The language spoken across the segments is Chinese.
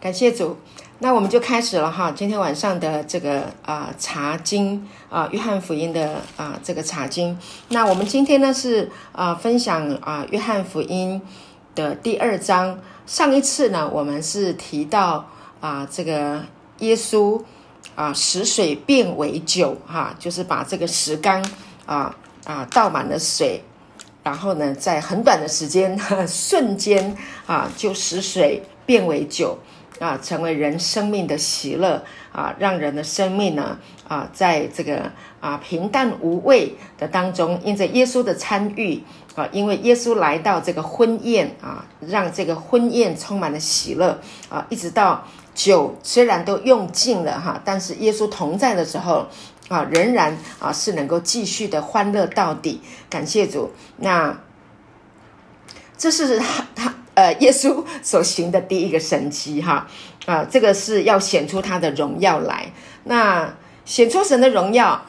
感谢主，那我们就开始了哈。今天晚上的这个啊查经啊，约翰福音的啊这个查经。那我们今天呢是啊分享啊约翰福音的第二章。上一次呢我们是提到啊这个耶稣啊使水变为酒哈，就是把这个石缸啊啊倒满了水，然后呢在很短的时间瞬间啊就使水变为酒。啊，成为人生命的喜乐啊，让人的生命呢啊，在这个啊平淡无味的当中，因着耶稣的参与啊，因为耶稣来到这个婚宴啊，让这个婚宴充满了喜乐啊，一直到酒虽然都用尽了哈，但是耶稣同在的时候啊，仍然啊是能够继续的欢乐到底。感谢主，那这是他他。呃，耶稣所行的第一个神迹，哈，啊，这个是要显出他的荣耀来。那显出神的荣耀，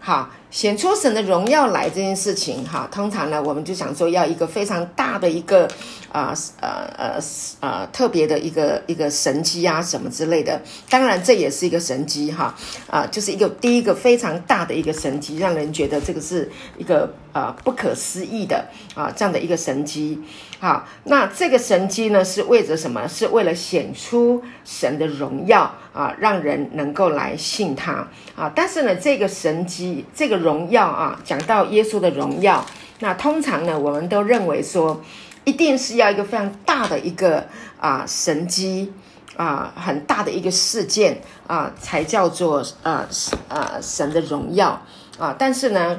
好。显出神的荣耀来这件事情，哈，通常呢，我们就想说要一个非常大的一个啊，呃呃呃特别的一个一个神机啊，什么之类的。当然，这也是一个神机，哈，啊，就是一个第一个非常大的一个神机，让人觉得这个是一个呃不可思议的啊这样的一个神机。好，那这个神机呢，是为着什么？是为了显出神的荣耀啊，让人能够来信他啊。但是呢，这个神机，这个荣耀啊，讲到耶稣的荣耀，那通常呢，我们都认为说，一定是要一个非常大的一个啊神机啊，很大的一个事件啊，才叫做呃呃神的荣耀啊。但是呢，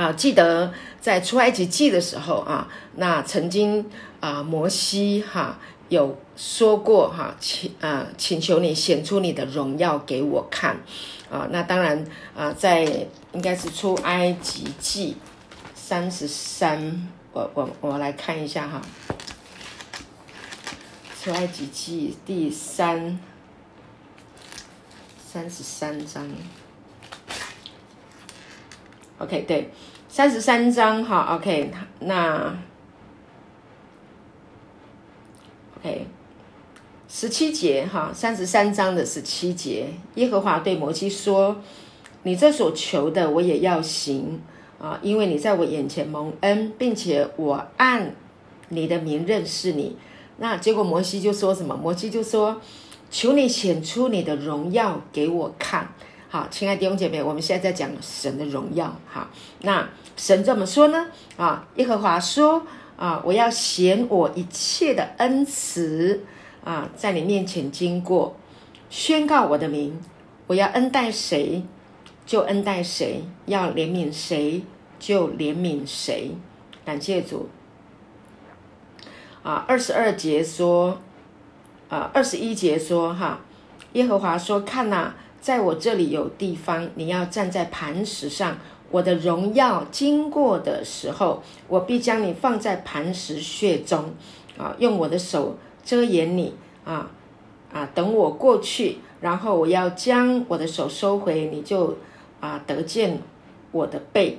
啊，记得。在出埃及记的时候啊，那曾经啊摩西哈有说过哈，请啊请求你显出你的荣耀给我看啊。那当然啊，在应该是出埃及记三十三，我我我来看一下哈，出埃及记第三三十三章，OK 对。三十三章哈，OK，那 OK，十七节哈，三十三章的十七节，耶和华对摩西说：“你这所求的，我也要行啊，因为你在我眼前蒙恩，并且我按你的名认识你。”那结果摩西就说什么？摩西就说：“求你显出你的荣耀给我看。”好，亲爱的弟兄姐妹，我们现在在讲神的荣耀。好，那神怎么说呢？啊，耶和华说：啊，我要显我一切的恩慈啊，在你面前经过，宣告我的名。我要恩待谁，就恩待谁；要怜悯谁，就怜悯谁。感谢主。啊，二十二节说，啊，二十一节说，哈，耶和华说：看呐。在我这里有地方，你要站在磐石上。我的荣耀经过的时候，我必将你放在磐石穴中，啊，用我的手遮掩你，啊啊，等我过去，然后我要将我的手收回，你就啊得见我的背。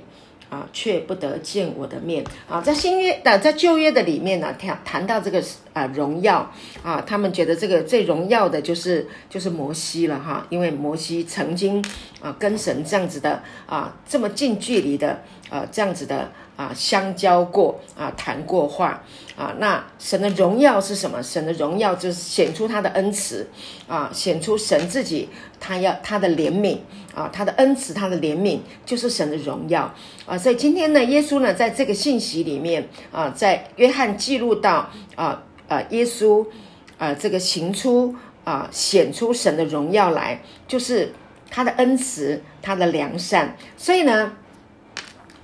啊，却不得见我的面啊！在新约的，在旧约的里面呢，谈谈到这个啊荣耀啊，他们觉得这个最荣耀的就是就是摩西了哈，因为摩西曾经啊跟神这样子的啊这么近距离的啊这样子的啊相交过啊谈过话啊。那神的荣耀是什么？神的荣耀就是显出他的恩慈啊，显出神自己他要他的怜悯。啊，他的恩慈，他的怜悯，就是神的荣耀啊！所以今天呢，耶稣呢，在这个信息里面啊，在约翰记录到啊啊，耶稣啊，这个行出啊，显出神的荣耀来，就是他的恩慈，他的良善。所以呢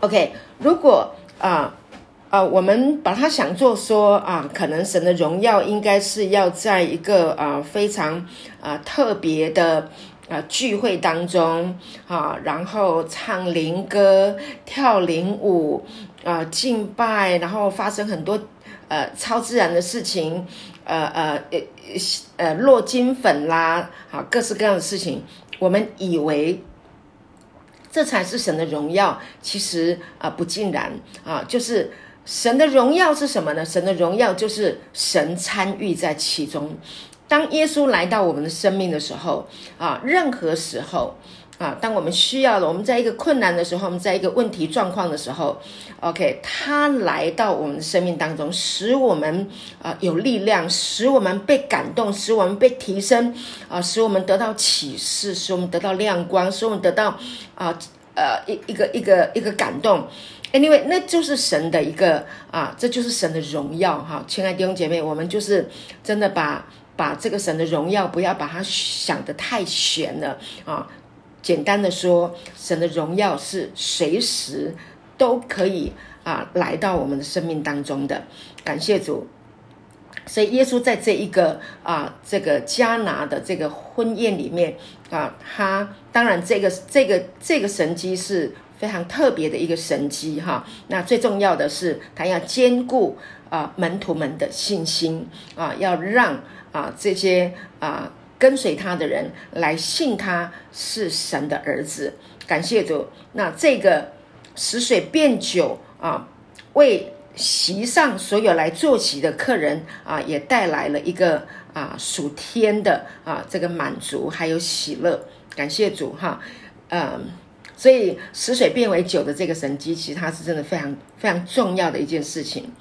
，OK，如果啊啊，我们把它想做说啊，可能神的荣耀应该是要在一个啊非常啊特别的。啊，聚会当中啊，然后唱灵歌、跳灵舞啊，敬拜，然后发生很多呃超自然的事情，呃呃呃呃落金粉啦，好各式各样的事情，我们以为这才是神的荣耀，其实啊不尽然啊，就是神的荣耀是什么呢？神的荣耀就是神参与在其中。当耶稣来到我们的生命的时候啊，任何时候啊，当我们需要了，我们在一个困难的时候，我们在一个问题状况的时候，OK，他来到我们的生命当中，使我们啊有力量，使我们被感动，使我们被提升啊，使我们得到启示，使我们得到亮光，使我们得到啊呃一一个一个一个感动。Anyway，那就是神的一个啊，这就是神的荣耀哈，亲爱的弟兄姐妹，我们就是真的把。把这个神的荣耀，不要把它想得太玄了啊！简单的说，神的荣耀是随时都可以啊来到我们的生命当中的。感谢主，所以耶稣在这一个啊这个加拿的这个婚宴里面啊，他当然这个这个这个神机是非常特别的一个神机哈。那最重要的是，他要兼顾啊门徒们的信心啊，要让。啊，这些啊跟随他的人来信他是神的儿子，感谢主。那这个使水变酒啊，为席上所有来坐席的客人啊，也带来了一个啊属天的啊这个满足还有喜乐，感谢主哈。嗯，所以使水变为酒的这个神迹，其实它是真的非常非常重要的一件事情。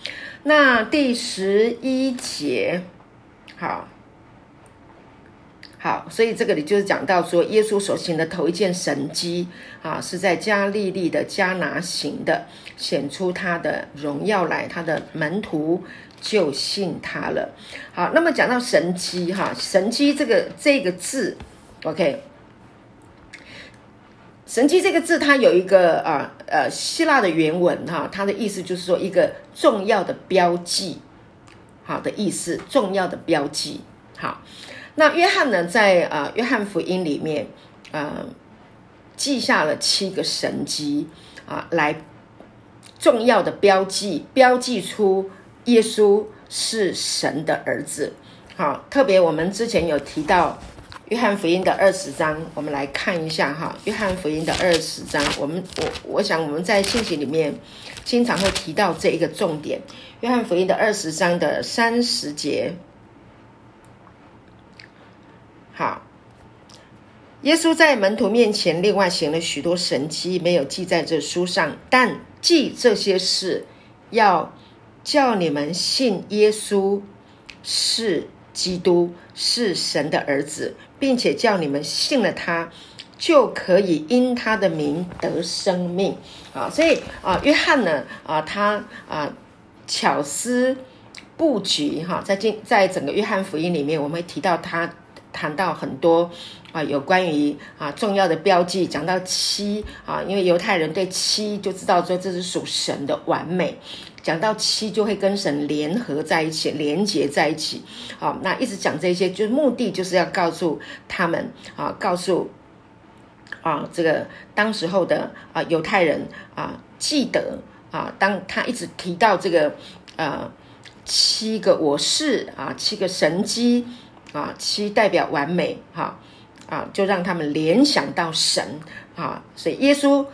那第十一节。好，好，所以这个里就是讲到说，耶稣所行的头一件神迹啊，是在加利利的加拿行的，显出他的荣耀来，他的门徒就信他了。好，那么讲到神迹哈，神迹这个这个字，OK，神迹这个字它有一个啊呃希腊的原文哈，它的意思就是说一个重要的标记。好的意思，重要的标记。好，那约翰呢，在啊约翰福音里面，呃，记下了七个神迹啊，来重要的标记，标记出耶稣是神的儿子。好，特别我们之前有提到约翰福音的二十章，我们来看一下哈。约翰福音的二十章，我们我我想我们在信息里面经常会提到这一个重点。约翰福音的二十章的三十节，好，耶稣在门徒面前另外行了许多神迹，没有记在这书上，但记这些事，要叫你们信耶稣是基督，是神的儿子，并且叫你们信了他，就可以因他的名得生命啊！所以啊，约翰呢啊，他啊。巧思布局哈，在今在整个约翰福音里面，我们会提到他谈到很多啊，有关于啊重要的标记，讲到七啊，因为犹太人对七就知道说这是属神的完美，讲到七就会跟神联合在一起，连接在一起。好，那一直讲这些，就是目的就是要告诉他们啊，告诉啊这个当时候的啊犹太人啊记得。啊，当他一直提到这个，呃，七个我是啊，七个神机啊，七代表完美哈啊，就让他们联想到神啊，所以耶稣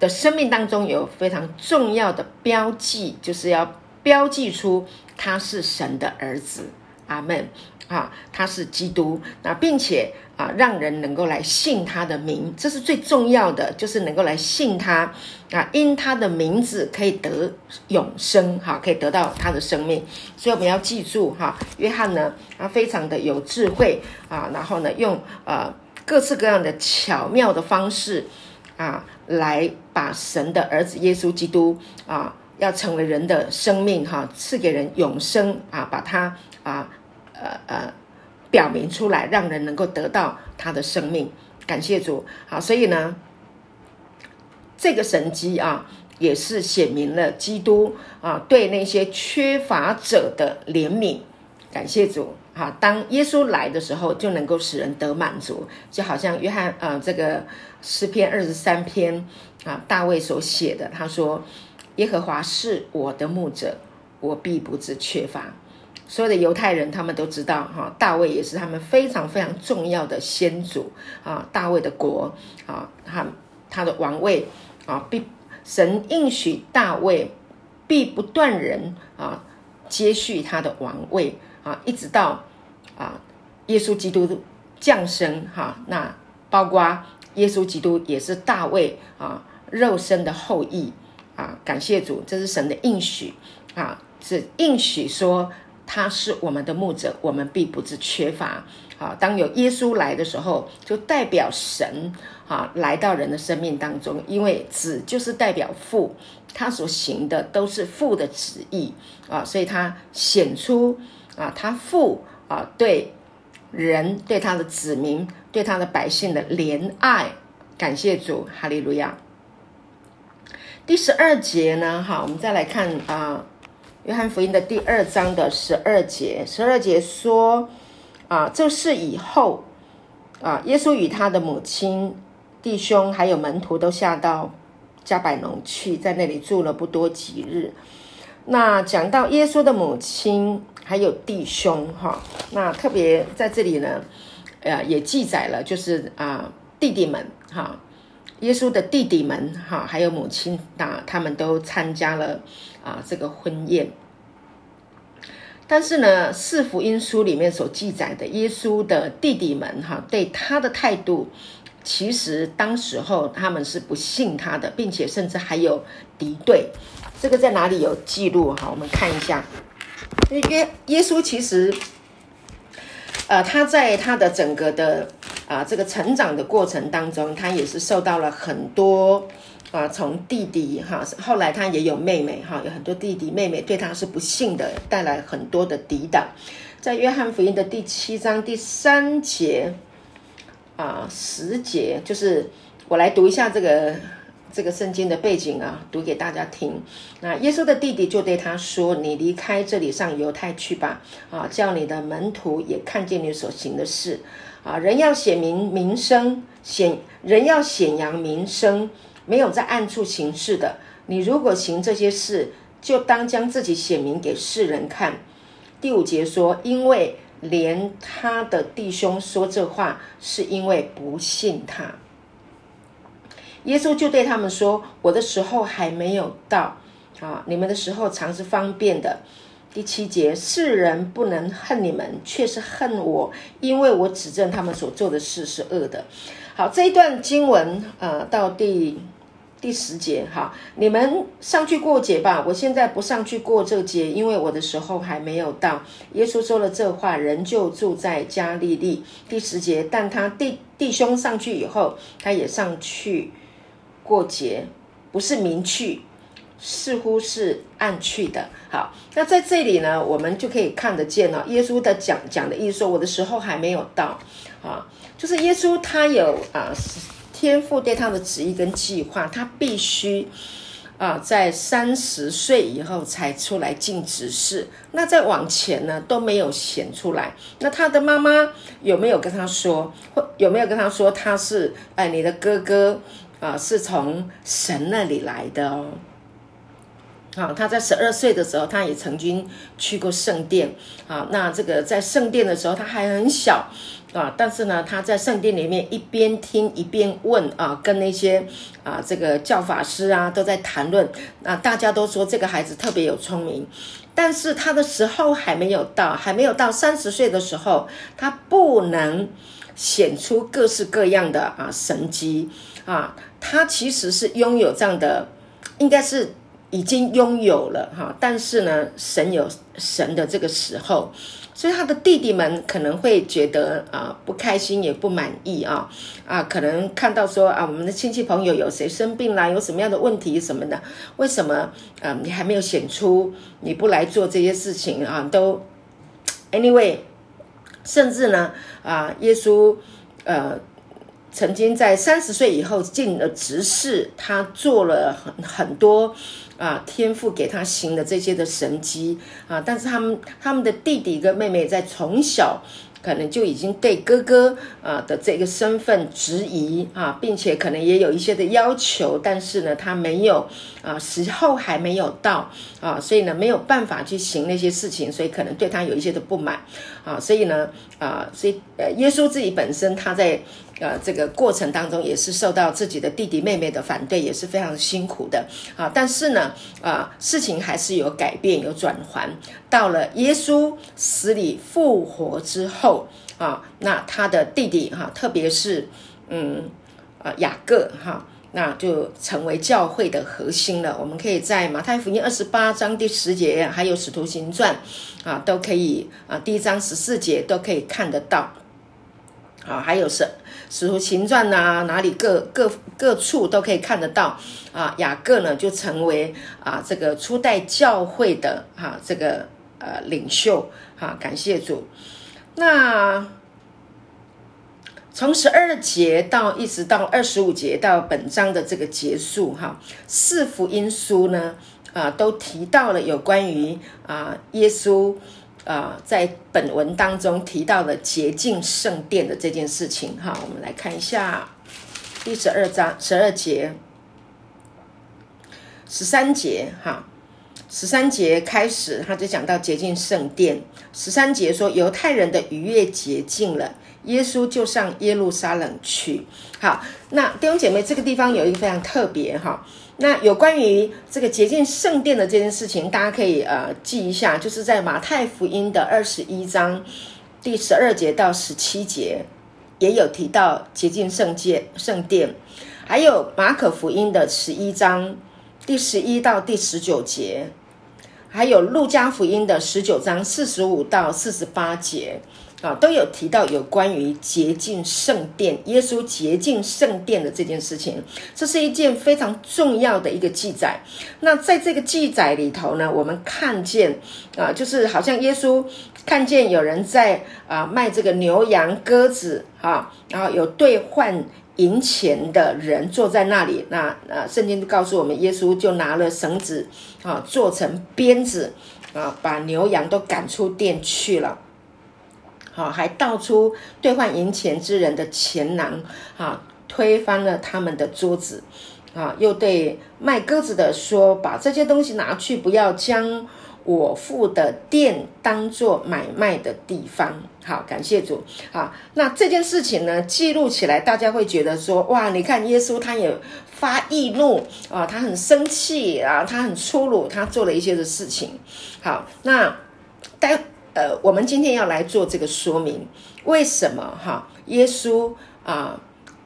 的生命当中有非常重要的标记，就是要标记出他是神的儿子，阿门。啊，他是基督，那并且啊，让人能够来信他的名，这是最重要的，就是能够来信他啊，因他的名字可以得永生，哈，可以得到他的生命。所以我们要记住哈，约翰呢，他非常的有智慧啊，然后呢，用呃各式各样的巧妙的方式啊，来把神的儿子耶稣基督啊，要成为人的生命哈，赐给人永生啊，把他啊。呃呃，表明出来，让人能够得到他的生命。感谢主，好，所以呢，这个神迹啊，也是显明了基督啊对那些缺乏者的怜悯。感谢主，好，当耶稣来的时候，就能够使人得满足，就好像约翰呃这个诗篇二十三篇啊，大卫所写的，他说：“耶和华是我的牧者，我必不致缺乏。”所有的犹太人，他们都知道哈，大卫也是他们非常非常重要的先祖啊，大卫的国啊，他他的王位啊，必神应许大卫必不断人啊接续他的王位啊，一直到啊耶稣基督降生哈。那包括耶稣基督也是大卫啊肉身的后裔啊。感谢主，这是神的应许啊，是应许说他是我们的牧者，我们必不是缺乏。啊，当有耶稣来的时候，就代表神啊来到人的生命当中，因为子就是代表父，他所行的都是父的旨意啊，所以他显出啊他父啊对人对他的子民对他的百姓的怜爱，感谢主，哈利路亚。第十二节呢，哈，我们再来看啊，约翰福音的第二章的十二节，十二节说。啊，这是以后啊，耶稣与他的母亲、弟兄还有门徒都下到加百农去，在那里住了不多几日。那讲到耶稣的母亲还有弟兄哈，那特别在这里呢，呃，也记载了，就是啊，弟弟们哈，耶稣的弟弟们哈，还有母亲啊，他们都参加了啊这个婚宴。但是呢，四福音书里面所记载的耶稣的弟弟们，哈，对他的态度，其实当时候他们是不信他的，并且甚至还有敌对。这个在哪里有记录？哈，我们看一下。耶耶稣其实，呃，他在他的整个的啊这个成长的过程当中，他也是受到了很多。啊，从弟弟哈，后来他也有妹妹哈，有很多弟弟妹妹对他是不幸的，带来很多的抵挡。在约翰福音的第七章第三节啊十节，就是我来读一下这个这个圣经的背景啊，读给大家听。那耶稣的弟弟就对他说：“你离开这里上犹太去吧，啊，叫你的门徒也看见你所行的事。啊，人要显明名声，显人要显扬名声。”没有在暗处行事的，你如果行这些事，就当将自己显明给世人看。第五节说，因为连他的弟兄说这话，是因为不信他。耶稣就对他们说：“我的时候还没有到啊，你们的时候常是方便的。”第七节，世人不能恨你们，却是恨我，因为我指证他们所做的事是恶的。好，这一段经文呃，到第。第十节，哈，你们上去过节吧。我现在不上去过这节，因为我的时候还没有到。耶稣说了这话，人就住在加利利。第十节，但他弟弟兄上去以后，他也上去过节，不是明去，似乎是暗去的。好，那在这里呢，我们就可以看得见了。耶稣的讲讲的意思说，我的时候还没有到，啊，就是耶稣他有啊。天父对他的旨意跟计划，他必须啊，在三十岁以后才出来尽职事。那再往前呢都没有显出来。那他的妈妈有没有跟他说，或有没有跟他说他是哎你的哥哥啊，是从神那里来的哦。啊，他在十二岁的时候，他也曾经去过圣殿。啊，那这个在圣殿的时候，他还很小。啊！但是呢，他在圣殿里面一边听一边问啊，跟那些啊这个教法师啊都在谈论。那大家都说这个孩子特别有聪明，但是他的时候还没有到，还没有到三十岁的时候，他不能显出各式各样的啊神机啊。他其实是拥有这样的，应该是已经拥有了哈。但是呢，神有神的这个时候。所以他的弟弟们可能会觉得啊不开心也不满意啊啊，可能看到说啊我们的亲戚朋友有谁生病啦，有什么样的问题什么的，为什么啊你还没有显出你不来做这些事情啊？都 anyway，甚至呢啊耶稣呃曾经在三十岁以后进了执事，他做了很很多。啊，天赋给他行的这些的神迹啊，但是他们他们的弟弟跟妹妹在从小可能就已经对哥哥啊的这个身份质疑啊，并且可能也有一些的要求，但是呢，他没有啊，时候还没有到啊，所以呢，没有办法去行那些事情，所以可能对他有一些的不满啊，所以呢，啊，所以呃，耶稣自己本身他在。呃，这个过程当中也是受到自己的弟弟妹妹的反对，也是非常辛苦的啊。但是呢，啊，事情还是有改变，有转环。到了耶稣死里复活之后啊，那他的弟弟哈，特别是嗯，啊，雅各哈，那就成为教会的核心了。我们可以在马太福音二十八章第十节，还有使徒行传啊，都可以啊，第一章十四节都可以看得到。啊，还有是使徒行传呐，哪里各各各处都可以看得到啊。雅各呢，就成为啊这个初代教会的哈这个呃领袖哈，感谢主。那从十二节到一直到二十五节到本章的这个结束哈，四福音书呢啊都提到了有关于啊耶稣。啊，在本文当中提到了洁净圣殿的这件事情，哈，我们来看一下第十二章十二节、十三节，哈，十三节开始他就讲到洁净圣殿。十三节说犹太人的逾越洁净了，耶稣就上耶路撒冷去。好，那弟兄姐妹，这个地方有一个非常特别，哈。那有关于这个洁净圣殿的这件事情，大家可以呃记一下，就是在马太福音的二十一章第十二节到十七节，也有提到洁净圣界圣殿，还有马可福音的十一章第十一到第十九节，还有路加福音的十九章四十五到四十八节。啊，都有提到有关于洁净圣殿、耶稣洁净圣殿的这件事情，这是一件非常重要的一个记载。那在这个记载里头呢，我们看见啊，就是好像耶稣看见有人在啊卖这个牛羊鸽子啊，然后有兑换银钱的人坐在那里。那啊，圣经告诉我们，耶稣就拿了绳子啊，做成鞭子啊，把牛羊都赶出店去了。好，还倒出兑换银钱之人的钱囊，哈，推翻了他们的桌子，啊，又对卖鸽子的说：“把这些东西拿去，不要将我父的店当做买卖的地方。”好，感谢主。好，那这件事情呢，记录起来，大家会觉得说：“哇，你看耶稣他也发易怒啊，他很生气啊，他很粗鲁，他做了一些的事情。”好，那待。呃，我们今天要来做这个说明，为什么哈？耶稣啊，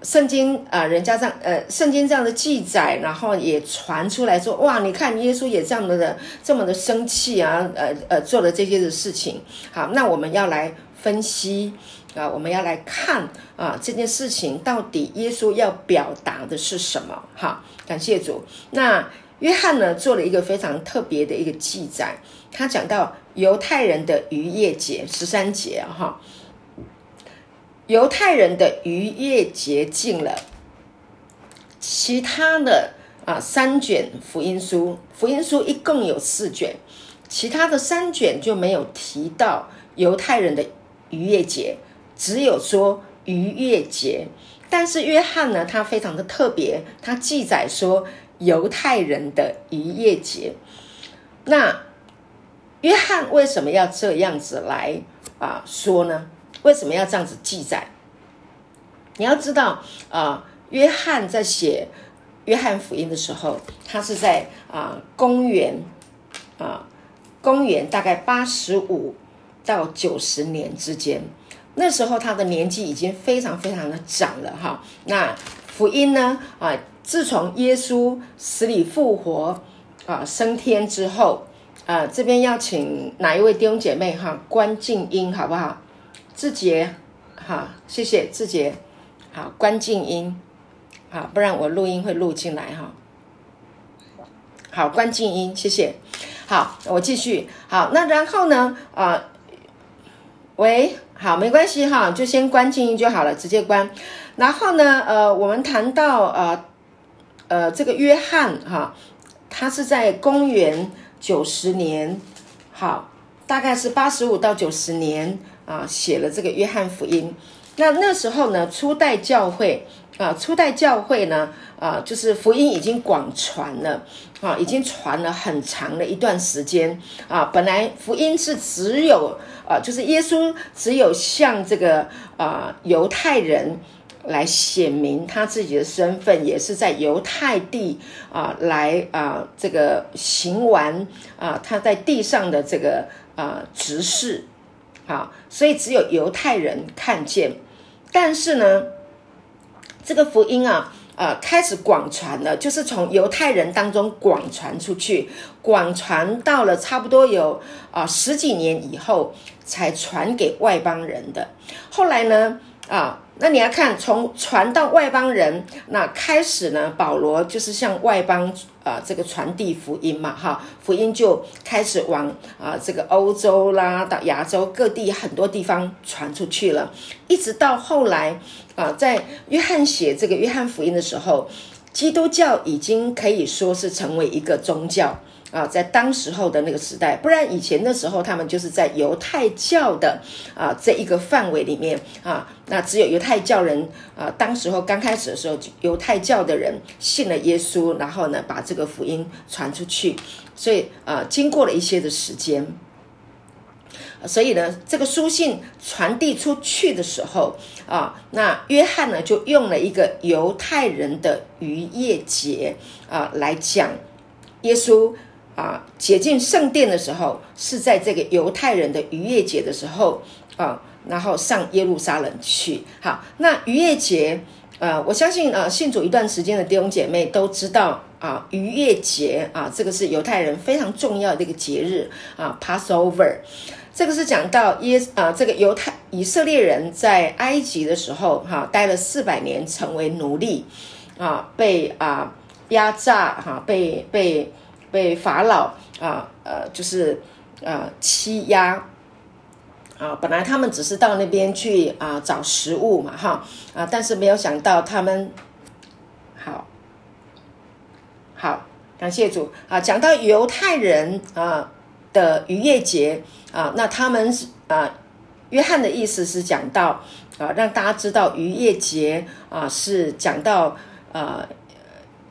圣经啊，人家这样呃，圣经这样的记载，然后也传出来说，哇，你看耶稣也这样的这么的生气啊，呃呃，做了这些的事情。好，那我们要来分析啊，我们要来看啊，这件事情到底耶稣要表达的是什么？哈，感谢主。那约翰呢，做了一个非常特别的一个记载，他讲到。犹太人的逾越节十三节，哈，犹太人的逾越节进了，其他的啊三卷福音书，福音书一共有四卷，其他的三卷就没有提到犹太人的逾越节，只有说逾越节。但是约翰呢，他非常的特别，他记载说犹太人的逾越节，那。约翰为什么要这样子来啊说呢？为什么要这样子记载？你要知道啊，约翰在写约翰福音的时候，他是在啊公元啊公元大概八十五到九十年之间，那时候他的年纪已经非常非常的长了哈。那福音呢啊，自从耶稣死里复活啊升天之后。啊，这边要请哪一位弟兄姐妹哈？关静音好不好？志杰，好，谢谢志杰，好，关静音，好，不然我录音会录进来哈。好，关静音，谢谢。好，我继续。好，那然后呢？啊，喂，好，没关系哈，就先关静音就好了，直接关。然后呢？呃，我们谈到呃呃，这个约翰哈，他是在公元。九十年，好，大概是八十五到九十年啊写了这个约翰福音。那那时候呢，初代教会啊，初代教会呢啊，就是福音已经广传了啊，已经传了很长的一段时间啊。本来福音是只有啊，就是耶稣只有向这个啊犹太人。来显明他自己的身份，也是在犹太地啊，来啊，这个行完啊，他在地上的这个啊执事，啊，所以只有犹太人看见。但是呢，这个福音啊，啊，开始广传了，就是从犹太人当中广传出去，广传到了差不多有啊十几年以后，才传给外邦人的。后来呢，啊。那你要看从传到外邦人，那开始呢？保罗就是向外邦啊这个传递福音嘛，哈，福音就开始往啊这个欧洲啦，到亚洲各地很多地方传出去了，一直到后来啊，在约翰写这个约翰福音的时候，基督教已经可以说是成为一个宗教。啊，在当时候的那个时代，不然以前的时候，他们就是在犹太教的啊这一个范围里面啊，那只有犹太教人啊，当时候刚开始的时候，犹太教的人信了耶稣，然后呢，把这个福音传出去，所以啊，经过了一些的时间，所以呢，这个书信传递出去的时候啊，那约翰呢就用了一个犹太人的逾越节啊来讲耶稣。啊，解禁圣殿的时候是在这个犹太人的逾越节的时候啊，然后上耶路撒冷去。好，那逾越节，呃，我相信啊，信主一段时间的弟兄姐妹都知道啊，逾越节啊，这个是犹太人非常重要的一个节日啊，Passover。这个是讲到耶啊，这个犹太以色列人在埃及的时候哈，待了四百年，成为奴隶啊，被啊压榨哈，被被。被法老啊呃就是呃欺压。啊，本来他们只是到那边去啊找食物嘛哈啊，但是没有想到他们好好感谢主。啊，讲到犹太人啊的逾越节啊，那他们是啊约翰的意思是讲到啊让大家知道逾越节啊是讲到啊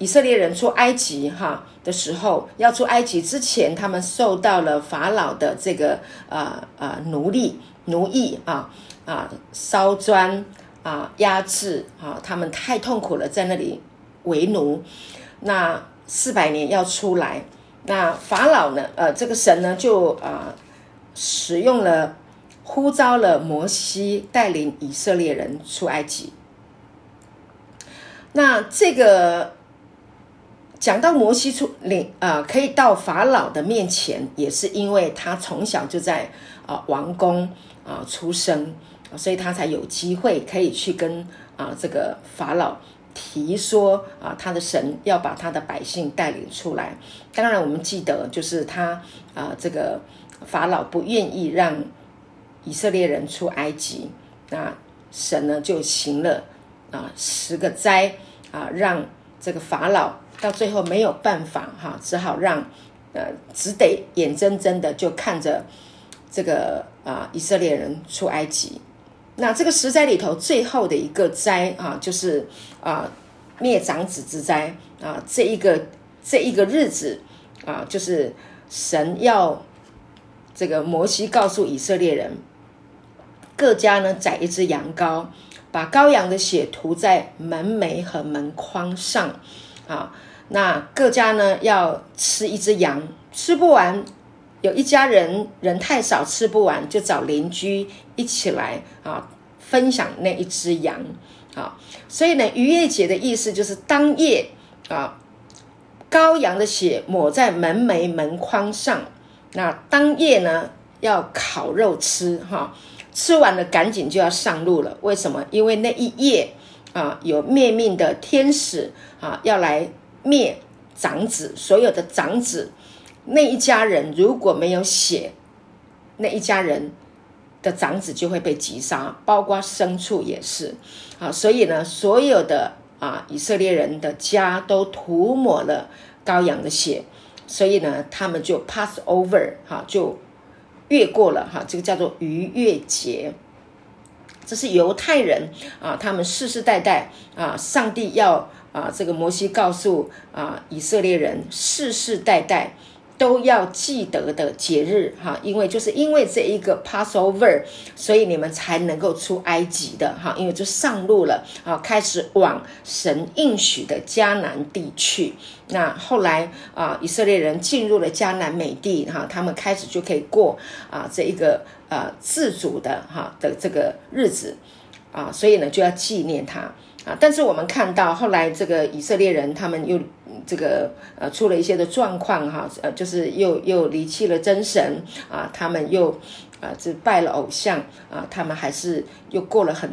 以色列人出埃及哈。的时候，要出埃及之前，他们受到了法老的这个呃呃奴隶奴役啊啊烧砖啊压制啊，他们太痛苦了，在那里为奴。那四百年要出来，那法老呢？呃，这个神呢就啊使用了呼召了摩西带领以色列人出埃及。那这个。讲到摩西出领啊，可以到法老的面前，也是因为他从小就在啊王宫啊出生，所以他才有机会可以去跟啊这个法老提说啊他的神要把他的百姓带领出来。当然，我们记得就是他啊这个法老不愿意让以色列人出埃及，那神呢就行了啊十个灾啊，让这个法老。到最后没有办法哈，只好让呃，只得眼睁睁的就看着这个啊以色列人出埃及。那这个十灾里头最后的一个灾啊，就是啊灭长子之灾啊。这一个这一个日子啊，就是神要这个摩西告诉以色列人，各家呢宰一只羊羔，把羔羊的血涂在门楣和门框上啊。那各家呢要吃一只羊，吃不完，有一家人人太少吃不完，就找邻居一起来啊分享那一只羊啊。所以呢，逾越节的意思就是当夜啊，羔羊的血抹在门楣门框上。那当夜呢要烤肉吃哈，吃完了赶紧就要上路了。为什么？因为那一夜啊有灭命的天使啊要来。灭长子，所有的长子那一家人如果没有血，那一家人的长子就会被击杀，包括牲畜也是啊。所以呢，所有的啊以色列人的家都涂抹了羔羊的血，所以呢，他们就 pass over 哈，就越过了哈，这个叫做逾越节。这是犹太人啊，他们世世代代啊，上帝要啊，这个摩西告诉啊以色列人，世世代代。都要记得的节日哈，因为就是因为这一个 Passover，所以你们才能够出埃及的哈，因为就上路了啊，开始往神应许的迦南地去。那后来啊，以色列人进入了迦南美地哈，他们开始就可以过啊这一个呃自主的哈的这个日子啊，所以呢就要纪念他啊。但是我们看到后来这个以色列人他们又。这个呃出了一些的状况哈，呃就是又又离弃了真神啊，他们又啊这拜了偶像啊，他们还是又过了很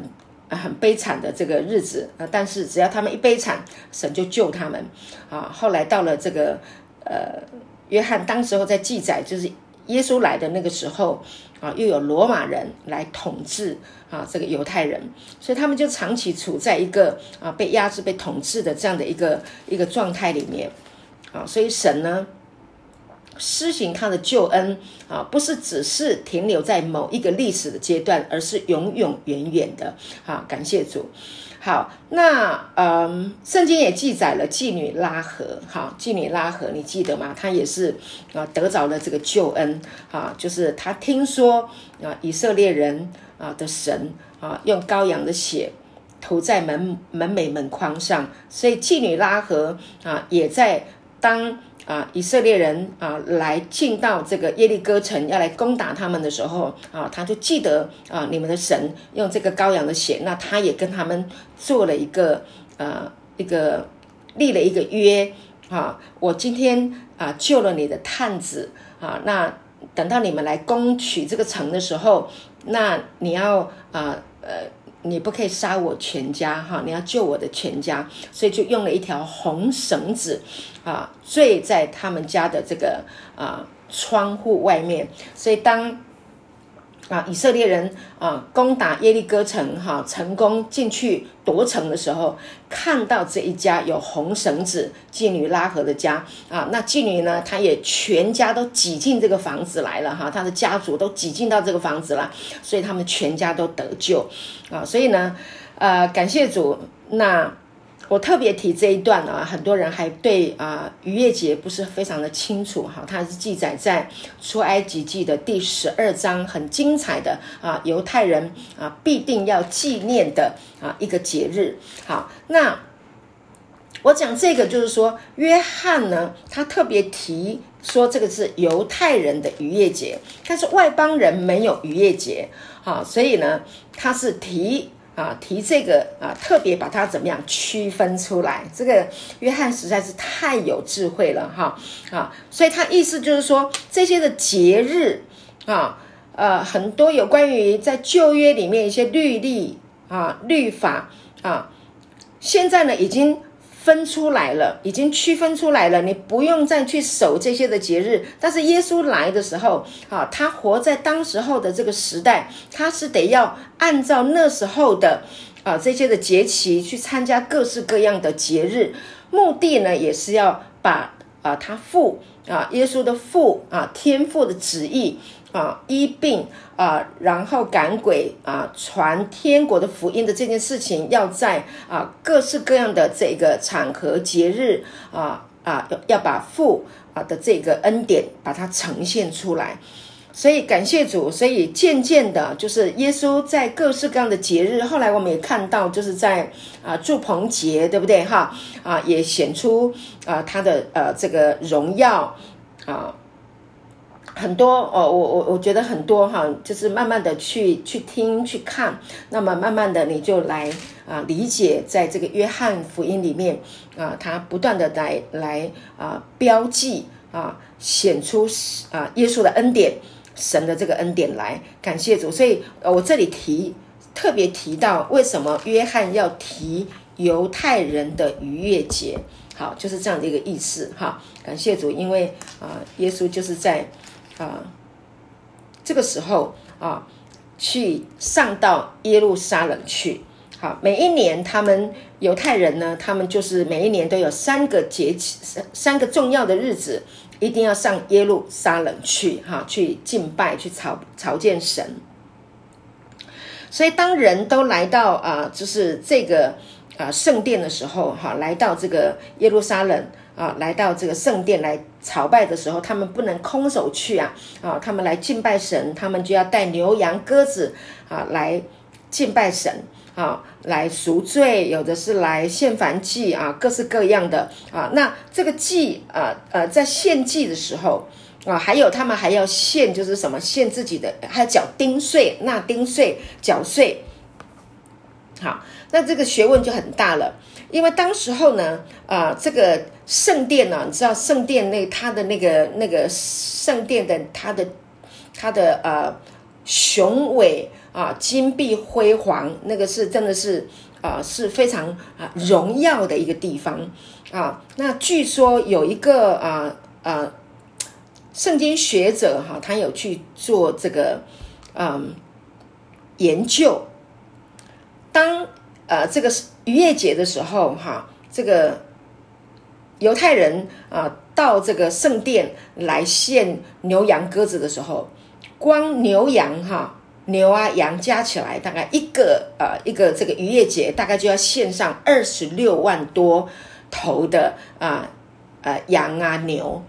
很悲惨的这个日子啊。但是只要他们一悲惨，神就救他们啊。后来到了这个呃约翰当时候在记载，就是耶稣来的那个时候啊，又有罗马人来统治。啊，这个犹太人，所以他们就长期处在一个啊被压制、被统治的这样的一个一个状态里面，啊，所以神呢施行他的救恩啊，不是只是停留在某一个历史的阶段，而是永永远远的。啊，感谢主。好，那嗯，圣经也记载了妓女拉合，好，妓女拉合，你记得吗？她也是啊得着了这个救恩，啊，就是她听说啊以色列人。啊的神啊，用羔羊的血涂在门门楣门框上，所以妓女拉合啊，也在当啊以色列人啊来进到这个耶利哥城要来攻打他们的时候啊，他就记得啊你们的神用这个羔羊的血，那他也跟他们做了一个呃一个立了一个约啊，我今天啊救了你的探子啊，那等到你们来攻取这个城的时候。那你要啊呃，你不可以杀我全家哈，你要救我的全家，所以就用了一条红绳子啊，坠在他们家的这个啊窗户外面，所以当。啊，以色列人啊，攻打耶利哥城，哈，成功进去夺城的时候，看到这一家有红绳子妓女拉合的家啊，那妓女呢，她也全家都挤进这个房子来了，哈，她的家族都挤进到这个房子了，所以他们全家都得救啊，所以呢，呃，感谢主，那。我特别提这一段啊，很多人还对啊逾越节不是非常的清楚哈，它是记载在出埃及记的第十二章，很精彩的啊犹太人啊必定要纪念的啊一个节日。好，那我讲这个就是说，约翰呢，他特别提说这个是犹太人的逾越节，但是外邦人没有逾越节，好，所以呢，他是提。啊，提这个啊，特别把它怎么样区分出来？这个约翰实在是太有智慧了哈啊！所以他意思就是说，这些的节日啊，呃，很多有关于在旧约里面一些律例啊、律法啊，现在呢已经。分出来了，已经区分出来了，你不用再去守这些的节日。但是耶稣来的时候，啊，他活在当时候的这个时代，他是得要按照那时候的啊这些的节期去参加各式各样的节日，目的呢也是要把啊他父啊耶稣的父啊天父的旨意。啊，医病啊，然后赶鬼啊，传天国的福音的这件事情，要在啊各式各样的这个场合节日啊啊，要要把父啊的这个恩典把它呈现出来。所以感谢主，所以渐渐的，就是耶稣在各式各样的节日，后来我们也看到，就是在啊祝棚节，对不对哈？啊，也显出啊他的呃这个荣耀啊。很多哦，我我我觉得很多哈，就是慢慢的去去听去看，那么慢慢的你就来啊理解，在这个约翰福音里面啊，他不断的来来啊标记啊显出啊耶稣的恩典，神的这个恩典来感谢主，所以呃我这里提特别提到为什么约翰要提犹太人的逾越节，好就是这样的一个意思哈，感谢主，因为啊耶稣就是在。啊，这个时候啊，去上到耶路撒冷去。好，每一年他们犹太人呢，他们就是每一年都有三个节气，三三个重要的日子一定要上耶路撒冷去哈，去敬拜，去朝朝见神。所以当人都来到啊，就是这个啊圣殿的时候哈，来到这个耶路撒冷啊，来到这个圣殿来朝拜的时候，他们不能空手去啊啊，他们来敬拜神，他们就要带牛羊鸽子啊来敬拜神。啊，来赎罪，有的是来献燔祭啊，各式各样的啊。那这个祭啊，呃，在献祭的时候啊，还有他们还要献，就是什么献自己的，还要缴丁税、纳丁税、缴税。好，那这个学问就很大了，因为当时候呢，啊，这个圣殿呢，你知道圣殿那它的那个那个圣殿的它的它的呃雄伟。啊，金碧辉煌，那个是真的是啊，是非常啊荣耀的一个地方啊。那据说有一个啊啊圣经学者哈，他有去做这个嗯研究。当呃这个逾越节的时候哈，这个犹太人啊到这个圣殿来献牛羊鸽子的时候，光牛羊哈。牛啊羊加起来大概一个呃一个这个渔业节大概就要献上二十六万多头的啊呃羊啊牛，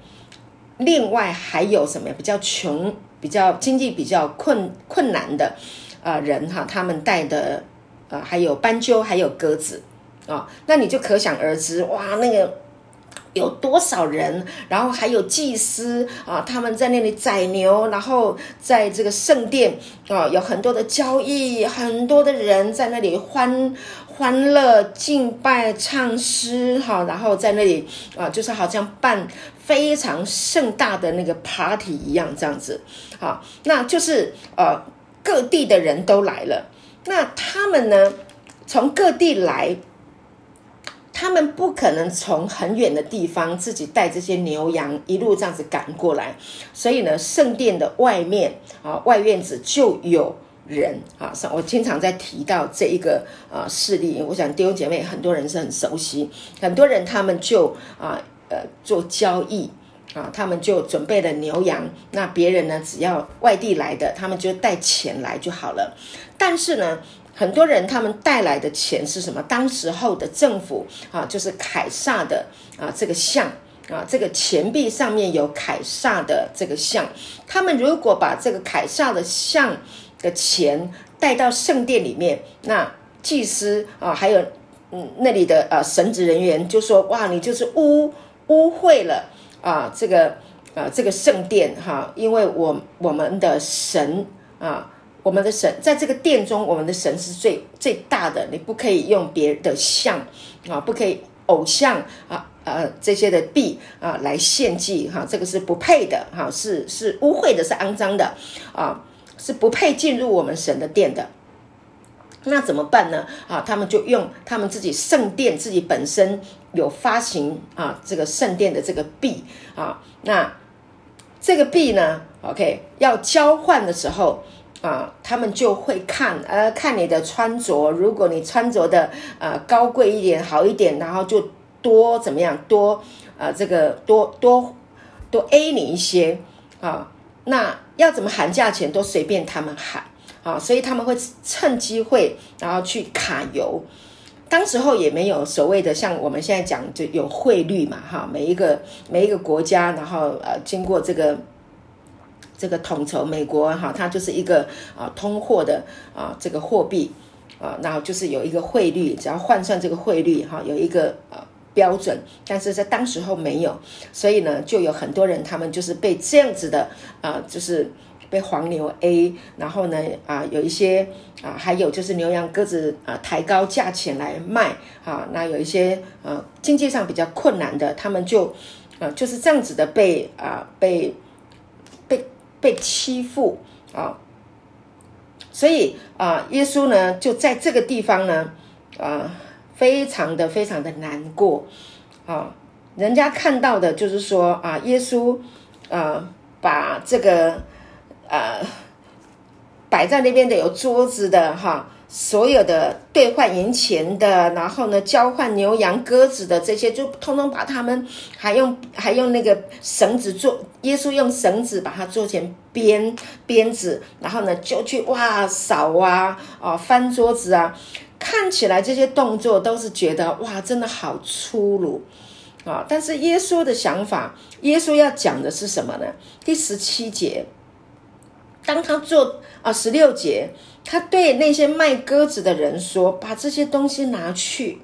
另外还有什么呀比较穷比较经济比较困困难的啊人哈，他们带的呃还有斑鸠还有鸽子啊，那你就可想而知哇那个。有多少人？然后还有祭司啊，他们在那里宰牛，然后在这个圣殿啊，有很多的交易，很多的人在那里欢欢乐敬拜、唱诗，哈，然后在那里啊，就是好像办非常盛大的那个 party 一样，这样子，好，那就是呃各地的人都来了，那他们呢，从各地来。他们不可能从很远的地方自己带这些牛羊一路这样子赶过来，所以呢，圣殿的外面啊，外院子就有人啊。我经常在提到这一个啊事例，我想弟兄姐妹很多人是很熟悉，很多人他们就啊呃做交易啊，他们就准备了牛羊，那别人呢只要外地来的，他们就带钱来就好了。但是呢。很多人他们带来的钱是什么？当时候的政府啊，就是凯撒的啊这个像啊，这个钱币上面有凯撒的这个像。他们如果把这个凯撒的像的钱带到圣殿里面，那祭司啊，还有嗯那里的呃神职人员就说：哇，你就是污污秽了啊这个啊这个圣殿哈，因为我我们的神啊。我们的神在这个殿中，我们的神是最最大的，你不可以用别的像啊，不可以偶像啊，呃这些的币啊来献祭哈，这个是不配的哈，是是污秽的，是肮脏的啊，是不配进入我们神的殿的。那怎么办呢？啊，他们就用他们自己圣殿自己本身有发行啊这个圣殿的这个币啊，那这个币呢，OK 要交换的时候。啊，他们就会看，呃，看你的穿着。如果你穿着的呃高贵一点、好一点，然后就多怎么样，多呃这个多多多 A 你一些啊。那要怎么喊价钱都随便他们喊啊，所以他们会趁机会然后去卡油。当时候也没有所谓的像我们现在讲就有汇率嘛，哈，每一个每一个国家，然后呃经过这个。这个统筹美国哈，它就是一个啊通货的啊这个货币啊，然后就是有一个汇率，只要换算这个汇率哈，有一个呃标准，但是在当时候没有，所以呢，就有很多人他们就是被这样子的啊，就是被黄牛 A，然后呢啊有一些啊还有就是牛羊鸽子啊抬高价钱来卖啊，那有一些呃经济上比较困难的，他们就啊就是这样子的被啊被。被欺负啊，所以啊，耶稣呢就在这个地方呢，啊，非常的非常的难过啊。人家看到的就是说啊，耶稣啊，把这个啊摆在那边的有桌子的哈，所有的兑换银钱的，然后呢，交换牛羊鸽子的这些，就通通把他们还用还用那个绳子做，耶稣用绳子把它做成鞭鞭子，然后呢就去哇扫啊啊翻桌子啊，看起来这些动作都是觉得哇真的好粗鲁啊！但是耶稣的想法，耶稣要讲的是什么呢？第十七节，当他做啊十六节。他对那些卖鸽子的人说：“把这些东西拿去，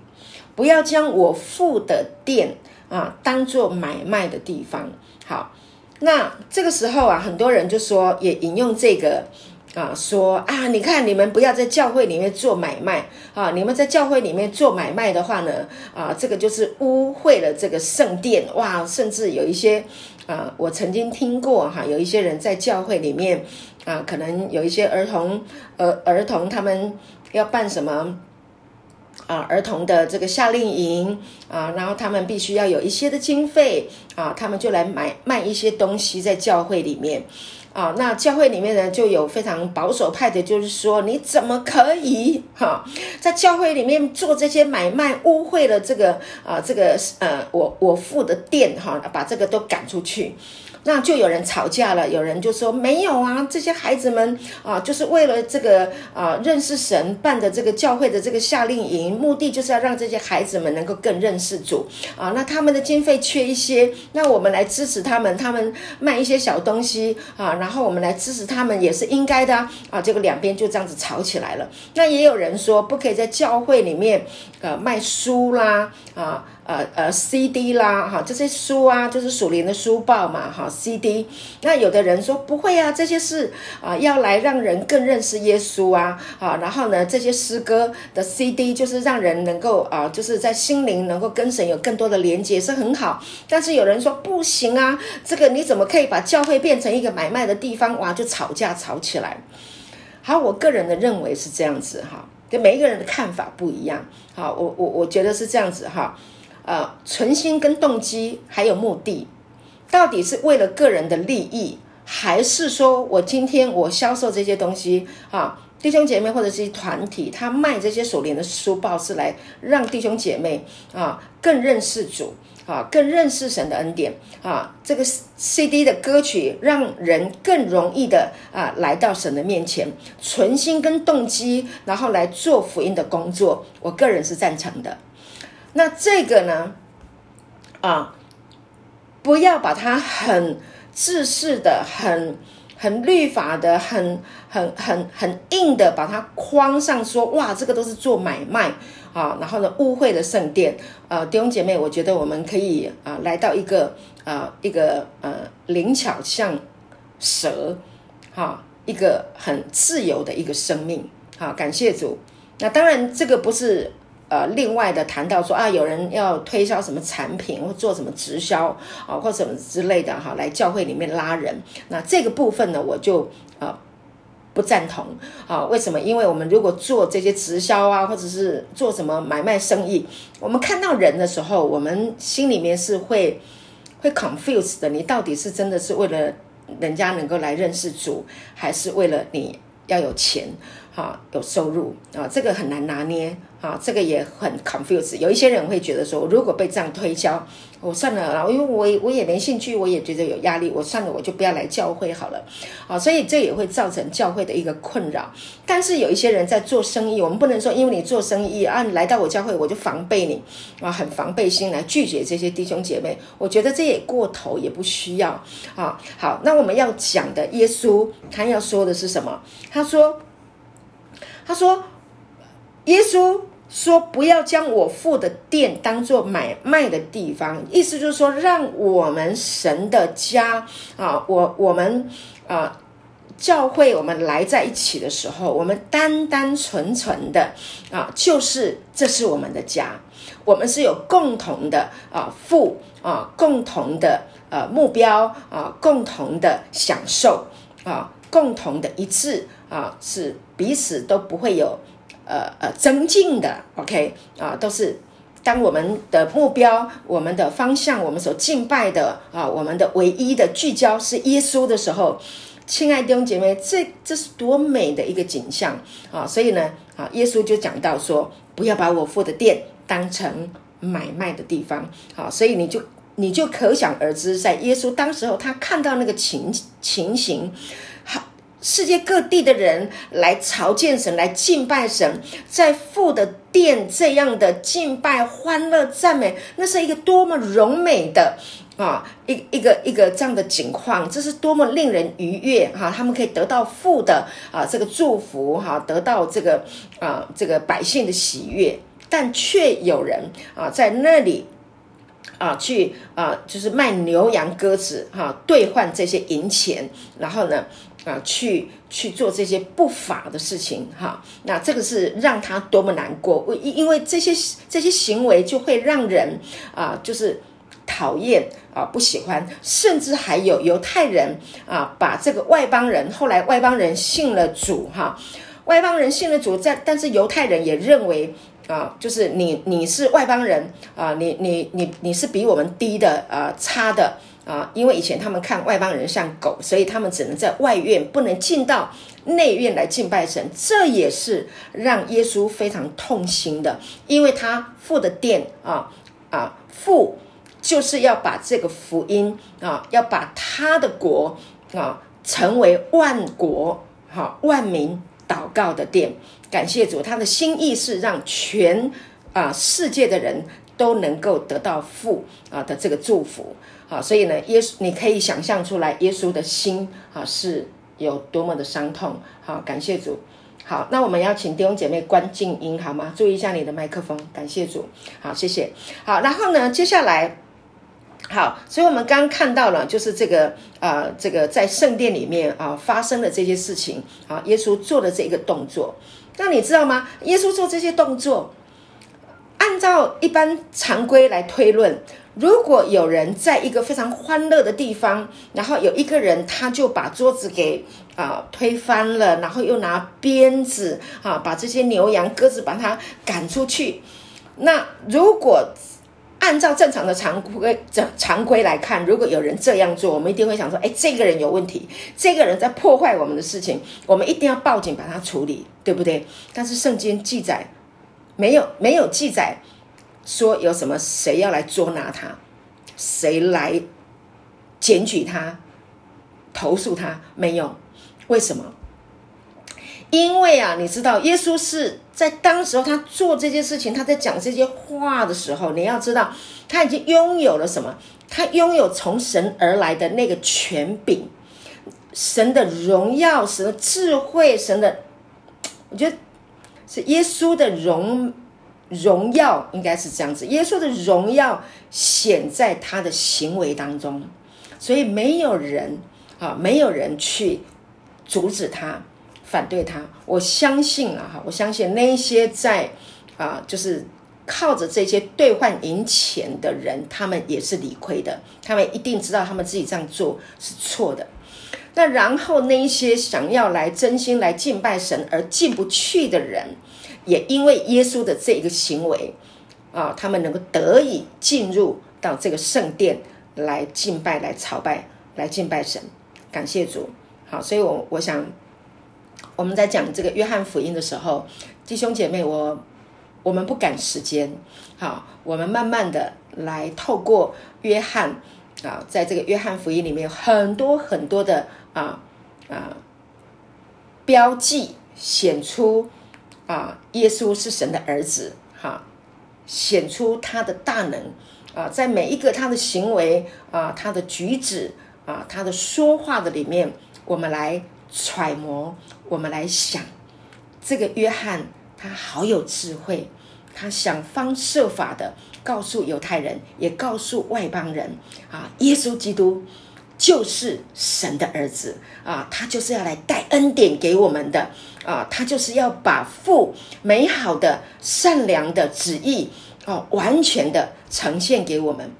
不要将我付的店啊当做买卖的地方。”好，那这个时候啊，很多人就说，也引用这个啊，说啊，你看你们不要在教会里面做买卖啊，你们在教会里面做买卖的话呢，啊，这个就是污秽了这个圣殿哇，甚至有一些啊，我曾经听过哈，有一些人在教会里面。啊，可能有一些儿童，儿儿童他们要办什么啊？儿童的这个夏令营啊，然后他们必须要有一些的经费啊，他们就来买卖一些东西在教会里面啊。那教会里面呢，就有非常保守派的，就是说你怎么可以哈，在教会里面做这些买卖，污秽了这个啊，这个呃，我我父的殿哈，把这个都赶出去。那就有人吵架了，有人就说没有啊，这些孩子们啊，就是为了这个啊认识神办的这个教会的这个夏令营，目的就是要让这些孩子们能够更认识主啊。那他们的经费缺一些，那我们来支持他们，他们卖一些小东西啊，然后我们来支持他们也是应该的啊。结果两边就这样子吵起来了。那也有人说不可以在教会里面呃卖书啦啊。呃呃，CD 啦，哈，这些书啊，就是属灵的书报嘛，哈，CD。那有的人说不会啊，这些是啊，要来让人更认识耶稣啊，啊，然后呢，这些诗歌的 CD 就是让人能够啊，就是在心灵能够跟神有更多的连接，是很好。但是有人说不行啊，这个你怎么可以把教会变成一个买卖的地方？哇，就吵架吵起来。好，我个人的认为是这样子哈，跟每一个人的看法不一样。好，我我我觉得是这样子哈。呃，存心跟动机还有目的，到底是为了个人的利益，还是说我今天我销售这些东西啊，弟兄姐妹或者是团体，他卖这些手联的书报是来让弟兄姐妹啊更认识主啊，更认识神的恩典啊，这个 CD 的歌曲让人更容易的啊来到神的面前，存心跟动机，然后来做福音的工作，我个人是赞成的。那这个呢？啊，不要把它很自私的、很很律法的、很很很很硬的把它框上，说哇，这个都是做买卖啊，然后呢，污秽的圣殿啊，弟兄姐妹，我觉得我们可以啊，来到一个啊，一个呃灵巧像蛇，哈，一个很自由的一个生命，好，感谢主。那当然，这个不是。呃，另外的谈到说啊，有人要推销什么产品或做什么直销啊，或什么之类的哈，来教会里面拉人。那这个部分呢，我就呃不赞同啊。为什么？因为我们如果做这些直销啊，或者是做什么买卖生意，我们看到人的时候，我们心里面是会会 confuse 的。你到底是真的是为了人家能够来认识主，还是为了你要有钱？哈，有收入啊，这个很难拿捏啊，这个也很 confuse。有一些人会觉得说，如果被这样推销，我算了啦，因为我我也没兴趣，我也觉得有压力，我算了，我就不要来教会好了。啊，所以这也会造成教会的一个困扰。但是有一些人在做生意，我们不能说，因为你做生意啊，你来到我教会我就防备你啊，很防备心来拒绝这些弟兄姐妹。我觉得这也过头，也不需要啊。好，那我们要讲的耶稣，他要说的是什么？他说。他说：“耶稣说，不要将我父的店当做买卖的地方。意思就是说，让我们神的家啊，我我们啊，教会我们来在一起的时候，我们单单纯纯的啊，就是这是我们的家。我们是有共同的啊父啊，共同的呃目标啊，共同的享受啊，共同的一致。”啊，是彼此都不会有呃呃增进的，OK 啊，都是当我们的目标、我们的方向、我们所敬拜的啊，我们的唯一的聚焦是耶稣的时候，亲爱的弟兄姐妹，这这是多美的一个景象啊！所以呢，啊，耶稣就讲到说，不要把我父的殿当成买卖的地方。好，所以你就你就可想而知，在耶稣当时候，他看到那个情情形，世界各地的人来朝见神，来敬拜神，在父的殿这样的敬拜、欢乐、赞美，那是一个多么荣美的。啊，一一个一个这样的景况，这是多么令人愉悦哈！他们可以得到父的啊这个祝福哈，得到这个啊这个百姓的喜悦，但却有人啊在那里啊去啊就是卖牛羊鸽子哈，兑换这些银钱，然后呢啊去去做这些不法的事情哈。那这个是让他多么难过，因因为这些这些行为就会让人啊就是。讨厌啊，不喜欢，甚至还有犹太人啊，把这个外邦人，后来外邦人信了主哈，外邦人信了主，在但是犹太人也认为啊，就是你你是外邦人啊，你你你你是比我们低的啊，差的啊，因为以前他们看外邦人像狗，所以他们只能在外院，不能进到内院来敬拜神，这也是让耶稣非常痛心的，因为他父的殿啊啊父。就是要把这个福音啊，要把他的国啊，成为万国哈万民祷告的殿。感谢主，他的心意是让全啊世界的人都能够得到父啊的这个祝福。好，所以呢，耶稣你可以想象出来，耶稣的心啊是有多么的伤痛。好，感谢主。好，那我们要请弟兄姐妹关静音好吗？注意一下你的麦克风。感谢主。好，谢谢。好，然后呢，接下来。好，所以我们刚看到了，就是这个啊，这个在圣殿里面啊发生的这些事情啊，耶稣做的这一个动作，那你知道吗？耶稣做这些动作，按照一般常规来推论，如果有人在一个非常欢乐的地方，然后有一个人他就把桌子给啊推翻了，然后又拿鞭子啊把这些牛羊鸽子把它赶出去，那如果。按照正常的常规、常常规来看，如果有人这样做，我们一定会想说：哎，这个人有问题，这个人在破坏我们的事情，我们一定要报警把他处理，对不对？但是圣经记载没有没有记载说有什么谁要来捉拿他，谁来检举他、投诉他，没有。为什么？因为啊，你知道，耶稣是在当时候他做这件事情，他在讲这些话的时候，你要知道，他已经拥有了什么？他拥有从神而来的那个权柄，神的荣耀，神的智慧，神的，我觉得是耶稣的荣荣耀，应该是这样子。耶稣的荣耀显在他的行为当中，所以没有人啊，没有人去阻止他。反对他，我相信啊，哈，我相信那些在啊，就是靠着这些兑换银钱的人，他们也是理亏的，他们一定知道他们自己这样做是错的。那然后那一些想要来真心来敬拜神而进不去的人，也因为耶稣的这一个行为啊，他们能够得以进入到这个圣殿来敬拜、来朝拜、来敬拜神。感谢主，好，所以我我想。我们在讲这个约翰福音的时候，弟兄姐妹，我我们不赶时间，好，我们慢慢的来透过约翰啊，在这个约翰福音里面有，很多很多的啊啊标记显出啊，耶稣是神的儿子，哈，显出他的大能啊，在每一个他的行为啊，他的举止啊，他的说话的里面，我们来揣摩。我们来想，这个约翰他好有智慧，他想方设法的告诉犹太人，也告诉外邦人啊，耶稣基督就是神的儿子啊，他就是要来带恩典给我们的啊，他就是要把父美好的、善良的旨意哦，完全的呈现给我们。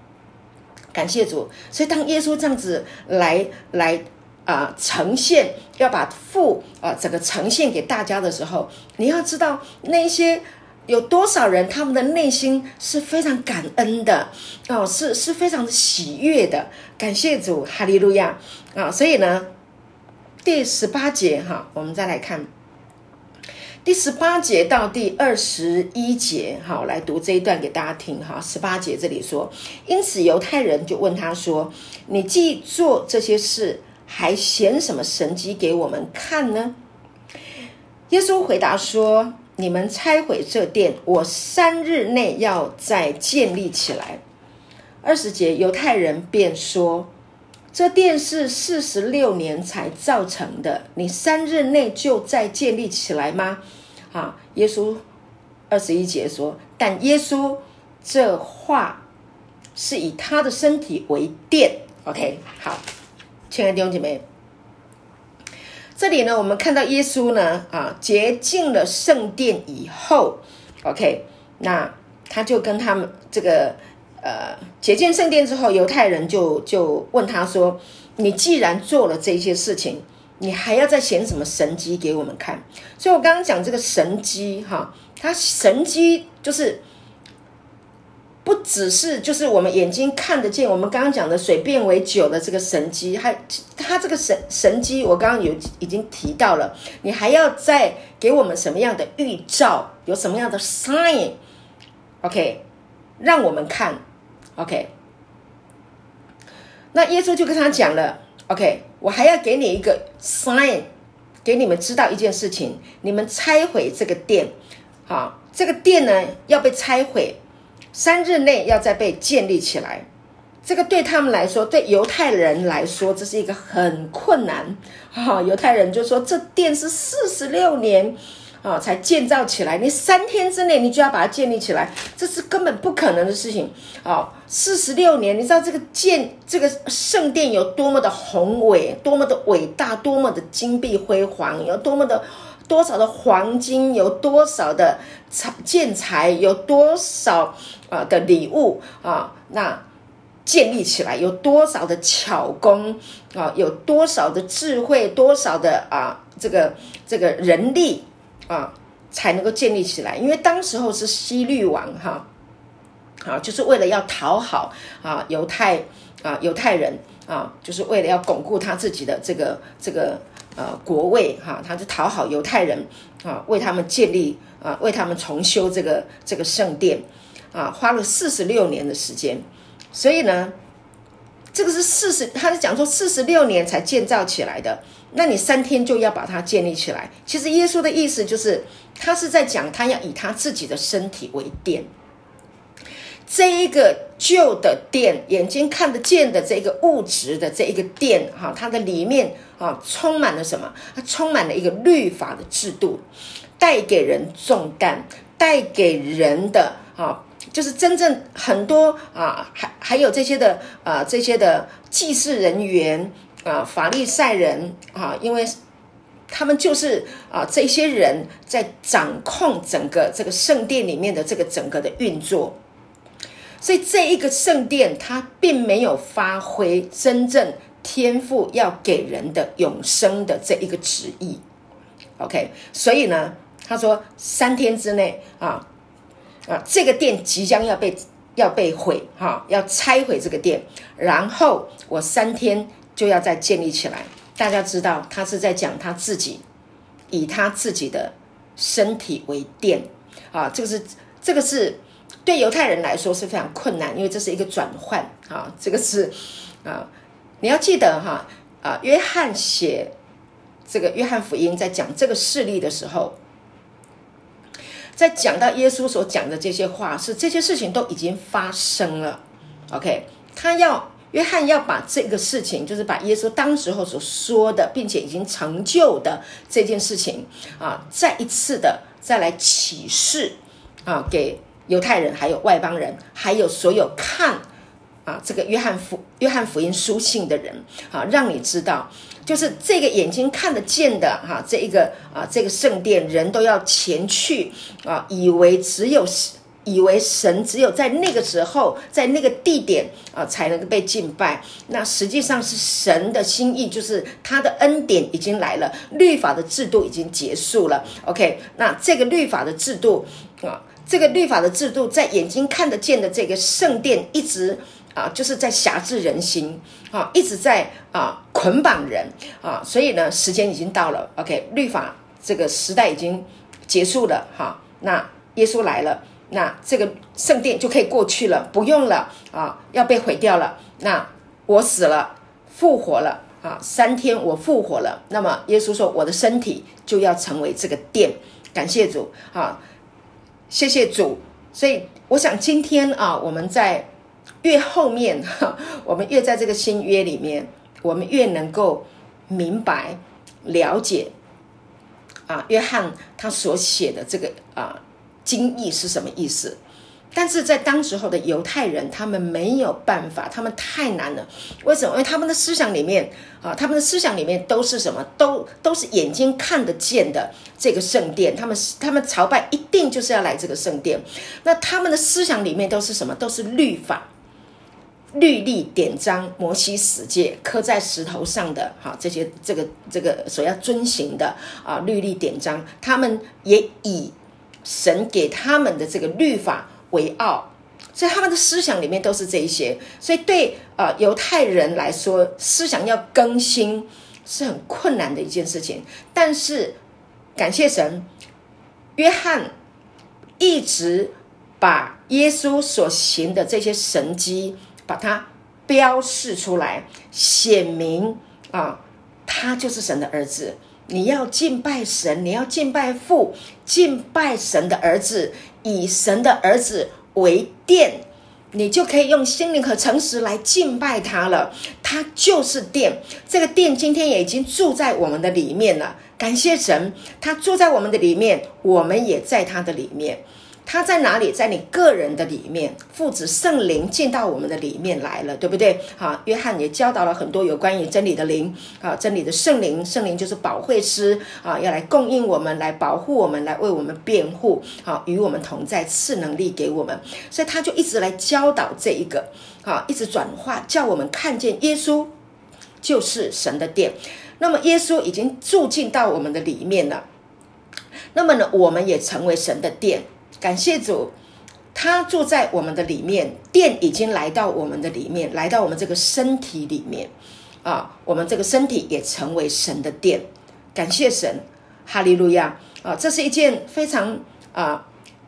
感谢主，所以当耶稣这样子来来。啊，呈现要把父啊整个呈现给大家的时候，你要知道那些有多少人，他们的内心是非常感恩的哦，是是非常的喜悦的，感谢主，哈利路亚啊！所以呢，第十八节哈，我们再来看第十八节到第二十一节，好，来读这一段给大家听哈。十八节这里说，因此犹太人就问他说：“你既做这些事，还显什么神迹给我们看呢？”耶稣回答说：“你们拆毁这殿，我三日内要再建立起来。”二十节，犹太人便说。这殿是四十六年才造成的，你三日内就再建立起来吗？啊，耶稣二十一节说，但耶稣这话是以他的身体为殿。OK，好，亲爱的弟兄姐妹，这里呢，我们看到耶稣呢，啊，洁净了圣殿以后，OK，那他就跟他们这个。呃，解建圣殿之后，犹太人就就问他说：“你既然做了这些事情，你还要再显什么神机给我们看？”所以，我刚刚讲这个神机哈，他神机就是不只是就是我们眼睛看得见，我们刚刚讲的水变为酒的这个神机，还它这个神神机，我刚刚有已经提到了，你还要再给我们什么样的预兆？有什么样的 sign？OK，让我们看。OK，那耶稣就跟他讲了，OK，我还要给你一个 sign，给你们知道一件事情，你们拆毁这个殿，好，这个殿呢要被拆毁，三日内要再被建立起来。这个对他们来说，对犹太人来说，这是一个很困难。哈，犹太人就说这殿是四十六年。啊，才建造起来，你三天之内你就要把它建立起来，这是根本不可能的事情。啊，四十六年，你知道这个建这个圣殿有多么的宏伟，多么的伟大，多么的金碧辉煌，有多么的多少的黄金，有多少的材建材，有多少啊的礼物啊，那建立起来有多少的巧工啊，有多少的智慧，多少的啊这个这个人力。啊，才能够建立起来，因为当时候是西律王哈，啊，就是为了要讨好啊犹太啊犹太人啊，就是为了要巩固他自己的这个这个呃国位哈，他就讨好犹太人啊，为他们建立啊，为他们重修这个这个圣殿啊，花了四十六年的时间，所以呢。这个是四十，他是讲说四十六年才建造起来的，那你三天就要把它建立起来。其实耶稣的意思就是，他是在讲他要以他自己的身体为殿，这一个旧的殿，眼睛看得见的这个物质的这一个殿，哈，它的里面啊充满了什么？它充满了一个律法的制度，带给人重担，带给人的啊。就是真正很多啊，还还有这些的啊，这些的祭祀人员啊，法利赛人啊，因为他们就是啊，这些人在掌控整个这个圣殿里面的这个整个的运作，所以这一个圣殿它并没有发挥真正天赋要给人的永生的这一个旨意。OK，所以呢，他说三天之内啊。啊，这个店即将要被要被毁，哈，要拆毁这个店，然后我三天就要再建立起来。大家知道，他是在讲他自己，以他自己的身体为殿，啊，这个是这个是对犹太人来说是非常困难，因为这是一个转换，啊，这个是啊，你要记得哈，啊，约翰写这个约翰福音在讲这个事例的时候。在讲到耶稣所讲的这些话，是这些事情都已经发生了。OK，他要约翰要把这个事情，就是把耶稣当时候所说的，并且已经成就的这件事情啊，再一次的再来启示啊，给犹太人、还有外邦人，还有所有看啊这个约翰福约翰福音书信的人啊，让你知道。就是这个眼睛看得见的哈，这一个啊，这个圣殿人都要前去啊，以为只有以为神只有在那个时候，在那个地点啊，才能够被敬拜。那实际上是神的心意，就是他的恩典已经来了，律法的制度已经结束了。OK，那这个律法的制度啊，这个律法的制度在眼睛看得见的这个圣殿一直啊，就是在辖制人心啊，一直在啊捆绑人啊，所以呢，时间已经到了，OK，律法这个时代已经结束了哈，那耶稣来了，那这个圣殿就可以过去了，不用了啊，要被毁掉了，那我死了，复活了啊，三天我复活了，那么耶稣说，我的身体就要成为这个殿，感谢主啊，谢谢主，所以我想今天啊，我们在。越后面，我们越在这个新约里面，我们越能够明白、了解啊，约翰他所写的这个啊经义是什么意思。但是在当时候的犹太人，他们没有办法，他们太难了。为什么？因为他们的思想里面啊，他们的思想里面都是什么？都都是眼睛看得见的这个圣殿。他们他们朝拜一定就是要来这个圣殿。那他们的思想里面都是什么？都是律法。律例典章，摩西十诫刻在石头上的，哈，这些这个这个所要遵行的啊，律例典章，他们也以神给他们的这个律法为傲，所以他们的思想里面都是这一些，所以对啊犹太人来说，思想要更新是很困难的一件事情。但是感谢神，约翰一直把耶稣所行的这些神迹。把它标示出来，显明啊，他就是神的儿子。你要敬拜神，你要敬拜父，敬拜神的儿子，以神的儿子为殿，你就可以用心灵和诚实来敬拜他了。他就是殿，这个殿今天也已经住在我们的里面了。感谢神，他住在我们的里面，我们也在他的里面。他在哪里？在你个人的里面，父子圣灵进到我们的里面来了，对不对？好，约翰也教导了很多有关于真理的灵啊，真理的圣灵，圣灵就是保惠师啊，要来供应我们，来保护我们，来为我们辩护，好，与我们同在，赐能力给我们。所以他就一直来教导这一个，啊，一直转化，叫我们看见耶稣就是神的殿。那么耶稣已经住进到我们的里面了，那么呢，我们也成为神的殿。感谢主，他住在我们的里面，电已经来到我们的里面，来到我们这个身体里面啊，我们这个身体也成为神的殿。感谢神，哈利路亚啊！这是一件非常啊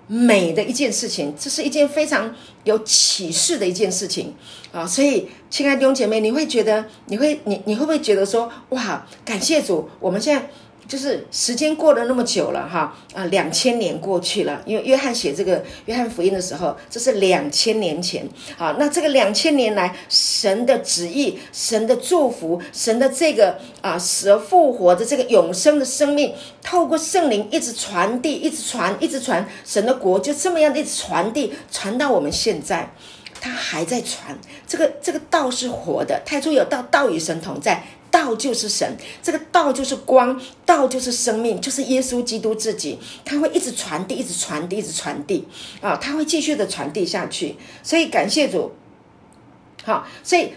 美的一件事情，这是一件非常有启示的一件事情啊！所以，亲爱的弟兄姐妹，你会觉得，你会，你你会不会觉得说，哇，感谢主，我们现在。就是时间过了那么久了哈啊，两千年过去了。因为约翰写这个约翰福音的时候，这是两千年前啊。那这个两千年来，神的旨意、神的祝福、神的这个啊死而复活的这个永生的生命，透过圣灵一直传递，一直传，一直传。神的国就这么样一直传递，传到我们现在，他还在传。这个这个道是活的，太初有道，道与神同在。道就是神，这个道就是光，道就是生命，就是耶稣基督自己。他会一直传递，一直传递，一直传递啊！他会继续的传递下去。所以感谢主，好，所以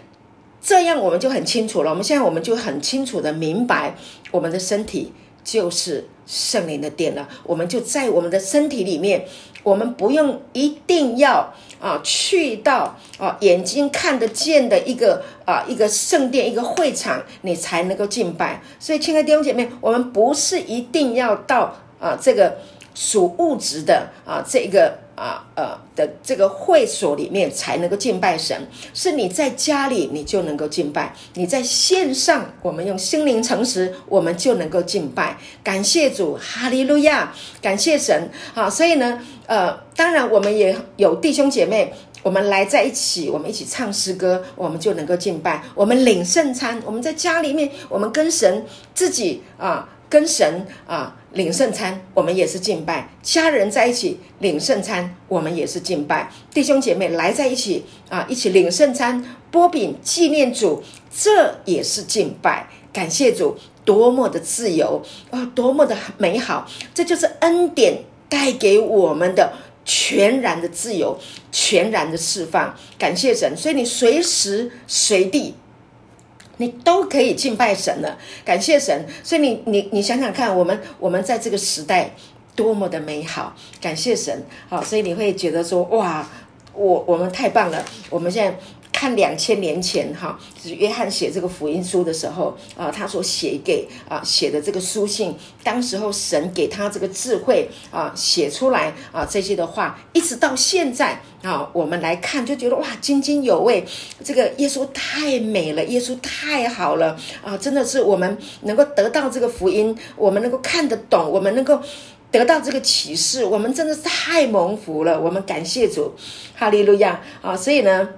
这样我们就很清楚了。我们现在我们就很清楚的明白，我们的身体就是圣灵的殿了。我们就在我们的身体里面。我们不用一定要啊去到啊眼睛看得见的一个啊一个圣殿一个会场，你才能够敬拜。所以，亲爱的弟兄姐妹，我们不是一定要到啊这个属物质的啊这个。啊呃的这个会所里面才能够敬拜神，是你在家里你就能够敬拜，你在线上我们用心灵诚实，我们就能够敬拜。感谢主，哈利路亚，感谢神。好，所以呢，呃，当然我们也有弟兄姐妹，我们来在一起，我们一起唱诗歌，我们就能够敬拜。我们领圣餐，我们在家里面，我们跟神自己啊。跟神啊领圣餐，我们也是敬拜；家人在一起领圣餐，我们也是敬拜；弟兄姐妹来在一起啊，一起领圣餐、波饼纪念主，这也是敬拜。感谢主，多么的自由啊，多么的美好！这就是恩典带给我们的全然的自由、全然的释放。感谢神，所以你随时随地。你都可以敬拜神了，感谢神。所以你你你想想看，我们我们在这个时代多么的美好，感谢神。好，所以你会觉得说，哇，我我们太棒了。我们现在看两千年前哈，就是约翰写这个福音书的时候啊，他所写给啊写的这个书信，当时候神给他这个智慧啊，写出来啊这些的话，一直到现在啊，我们来看就觉得哇津津有味，这个耶稣太美了，耶稣太好了啊，真的是我们能够得到这个福音，我们能够看得懂，我们能够。得到这个启示，我们真的是太蒙福了。我们感谢主，哈利路亚啊！所以呢，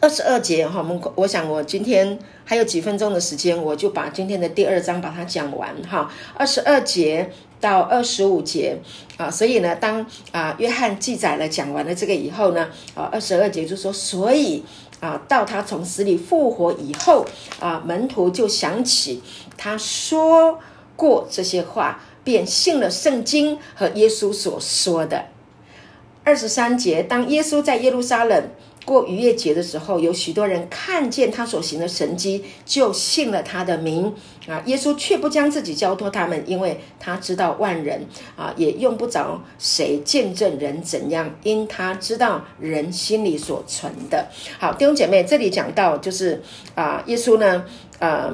二十二节哈，我们我想我今天还有几分钟的时间，我就把今天的第二章把它讲完哈。二十二节到二十五节啊，所以呢，当啊约翰记载了讲完了这个以后呢，啊二十二节就说，所以啊到他从死里复活以后啊，门徒就想起他说过这些话。便信了圣经和耶稣所说的二十三节。当耶稣在耶路撒冷过逾越节的时候，有许多人看见他所行的神迹，就信了他的名啊。耶稣却不将自己交托他们，因为他知道万人啊，也用不着谁见证人怎样，因他知道人心里所存的。好，弟兄姐妹，这里讲到就是啊，耶稣呢，呃，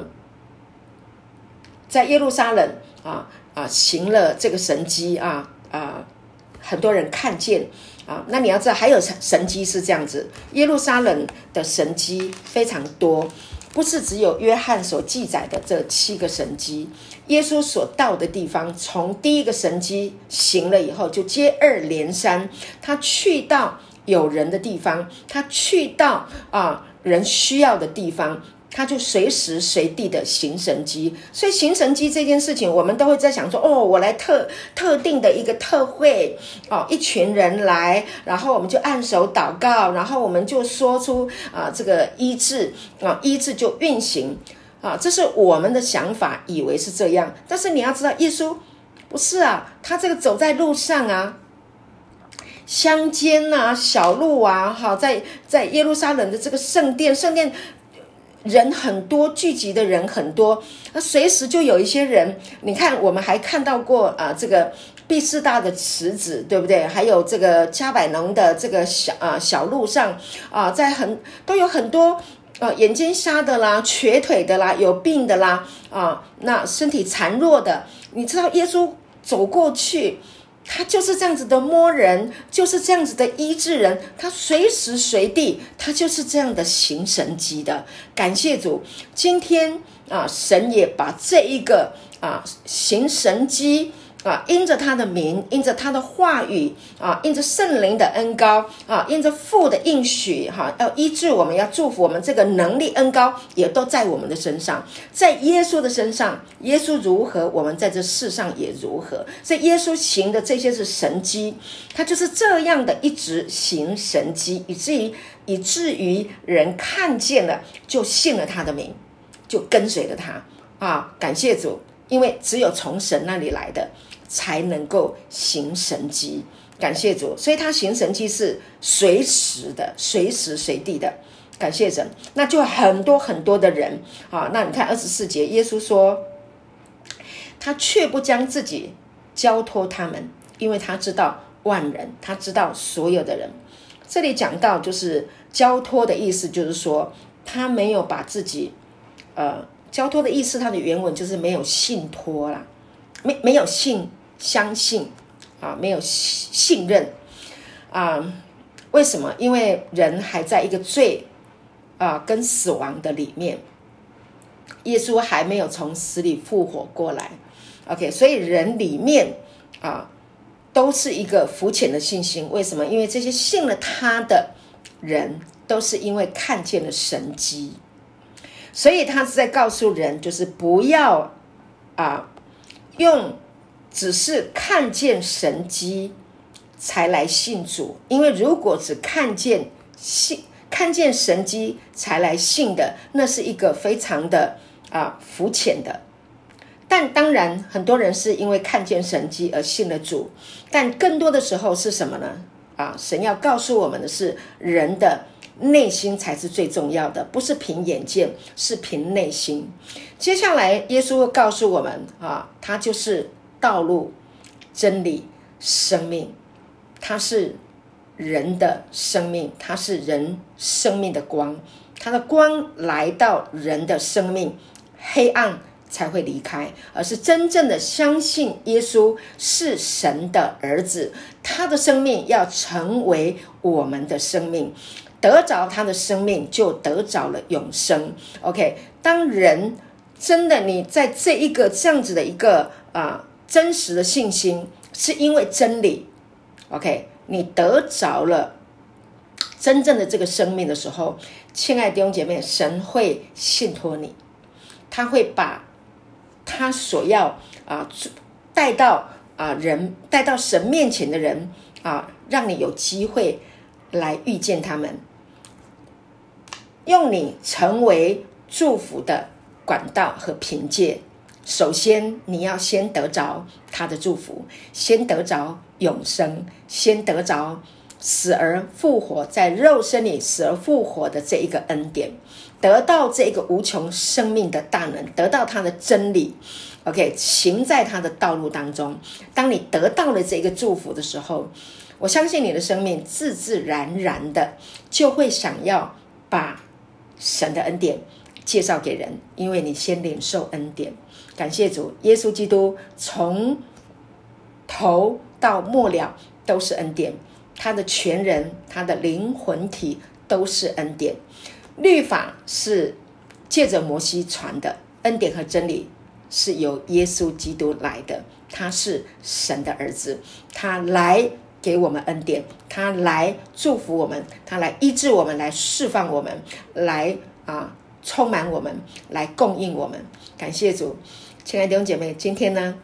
在耶路撒冷啊。啊，行了这个神迹啊啊，很多人看见啊。那你要知道，还有神神迹是这样子，耶路撒冷的神迹非常多，不是只有约翰所记载的这七个神迹。耶稣所到的地方，从第一个神迹行了以后，就接二连三，他去到有人的地方，他去到啊人需要的地方。他就随时随地的行神机，所以行神机这件事情，我们都会在想说，哦，我来特特定的一个特会，哦，一群人来，然后我们就按手祷告，然后我们就说出啊，这个医治啊，医治就运行啊，这是我们的想法，以为是这样，但是你要知道，耶稣不是啊，他这个走在路上啊，乡间啊，小路啊，哈，在在耶路撒冷的这个圣殿，圣殿。人很多，聚集的人很多，那随时就有一些人。你看，我们还看到过啊，这个毕士大的池子，对不对？还有这个加百农的这个小啊小路上啊，在很都有很多呃眼睛瞎的啦、瘸腿的啦、有病的啦啊，那身体孱弱的，你知道耶稣走过去。他就是这样子的摸人，就是这样子的医治人，他随时随地，他就是这样的行神机的。感谢主，今天啊，神也把这一个啊行神机。啊，因着他的名，因着他的话语，啊，因着圣灵的恩高，啊，因着父的应许，哈，要医治我们，要祝福我们，这个能力恩高也都在我们的身上，在耶稣的身上，耶稣如何，我们在这世上也如何。所以耶稣行的这些是神迹，他就是这样的一直行神迹，以至于以至于人看见了就信了他的名，就跟随了他。啊，感谢主，因为只有从神那里来的。才能够行神迹，感谢主，所以他行神迹是随时的、随时随地的，感谢神。那就很多很多的人啊，那你看二十四节，耶稣说，他却不将自己交托他们，因为他知道万人，他知道所有的人。这里讲到就是交托的意思，就是说他没有把自己，呃，交托的意思，它的原文就是没有信托啦。没没有信相信啊，没有信信任啊？为什么？因为人还在一个罪啊跟死亡的里面，耶稣还没有从死里复活过来。OK，所以人里面啊都是一个肤浅的信心。为什么？因为这些信了他的人，都是因为看见了神迹，所以他是在告诉人，就是不要啊。用只是看见神迹才来信主，因为如果只看见信看见神迹才来信的，那是一个非常的啊肤浅的。但当然，很多人是因为看见神迹而信了主，但更多的时候是什么呢？啊，神要告诉我们的是，人的内心才是最重要的，不是凭眼见，是凭内心。接下来，耶稣会告诉我们啊，他就是道路、真理、生命，他是人的生命，他是人生命的光，他的光来到人的生命，黑暗才会离开，而是真正的相信耶稣是神的儿子，他的生命要成为我们的生命，得着他的生命就得着了永生。OK，当人真的你在这一个这样子的一个啊真实的信心，是因为真理，OK。你得着了真正的这个生命的时候，亲爱的弟兄姐妹，神会信托你，他会把他所要啊带到啊人带到神面前的人啊，让你有机会来遇见他们，用你成为祝福的管道和凭借。首先，你要先得着他的祝福，先得着永生，先得着死而复活，在肉身里死而复活的这一个恩典，得到这个无穷生命的大能，得到他的真理。OK，行在他的道路当中。当你得到了这个祝福的时候，我相信你的生命自自然然的就会想要把神的恩典介绍给人，因为你先领受恩典。感谢主，耶稣基督从头到末了都是恩典，他的全人、他的灵魂体都是恩典。律法是借着摩西传的，恩典和真理是由耶稣基督来的。他是神的儿子，他来给我们恩典，他来祝福我们，他来医治我们，来释放我们，来啊充满我们，来供应我们。感谢主。亲爱的弟兄姐妹，今天呢，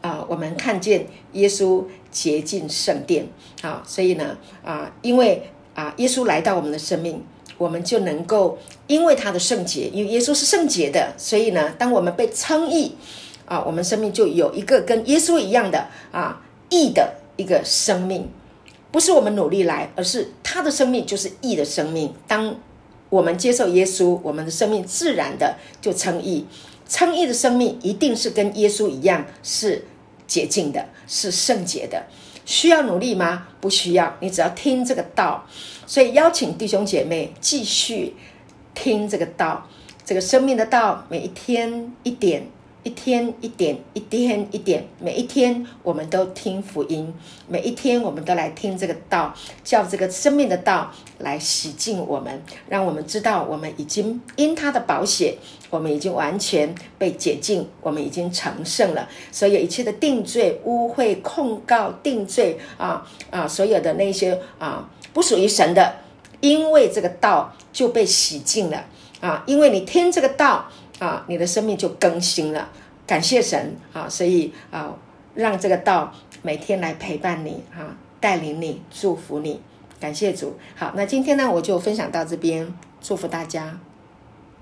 啊，我们看见耶稣洁净圣殿，好，所以呢，啊，因为啊，耶稣来到我们的生命，我们就能够因为他的圣洁，因为耶稣是圣洁的，所以呢，当我们被称义，啊，我们生命就有一个跟耶稣一样的啊义的一个生命，不是我们努力来，而是他的生命就是义的生命。当我们接受耶稣，我们的生命自然的就称义。称义的生命一定是跟耶稣一样是洁净的，是圣洁的。需要努力吗？不需要，你只要听这个道。所以邀请弟兄姐妹继续听这个道，这个生命的道，每一天一点。一天一点，一天一点，每一天我们都听福音，每一天我们都来听这个道，叫这个生命的道来洗净我们，让我们知道我们已经因他的宝血，我们已经完全被解禁，我们已经成圣了。所有一切的定罪、污秽、控告、定罪啊啊，所有的那些啊不属于神的，因为这个道就被洗净了啊，因为你听这个道。啊，你的生命就更新了，感谢神啊！所以啊，让这个道每天来陪伴你啊，带领你，祝福你，感谢主。好，那今天呢，我就分享到这边，祝福大家。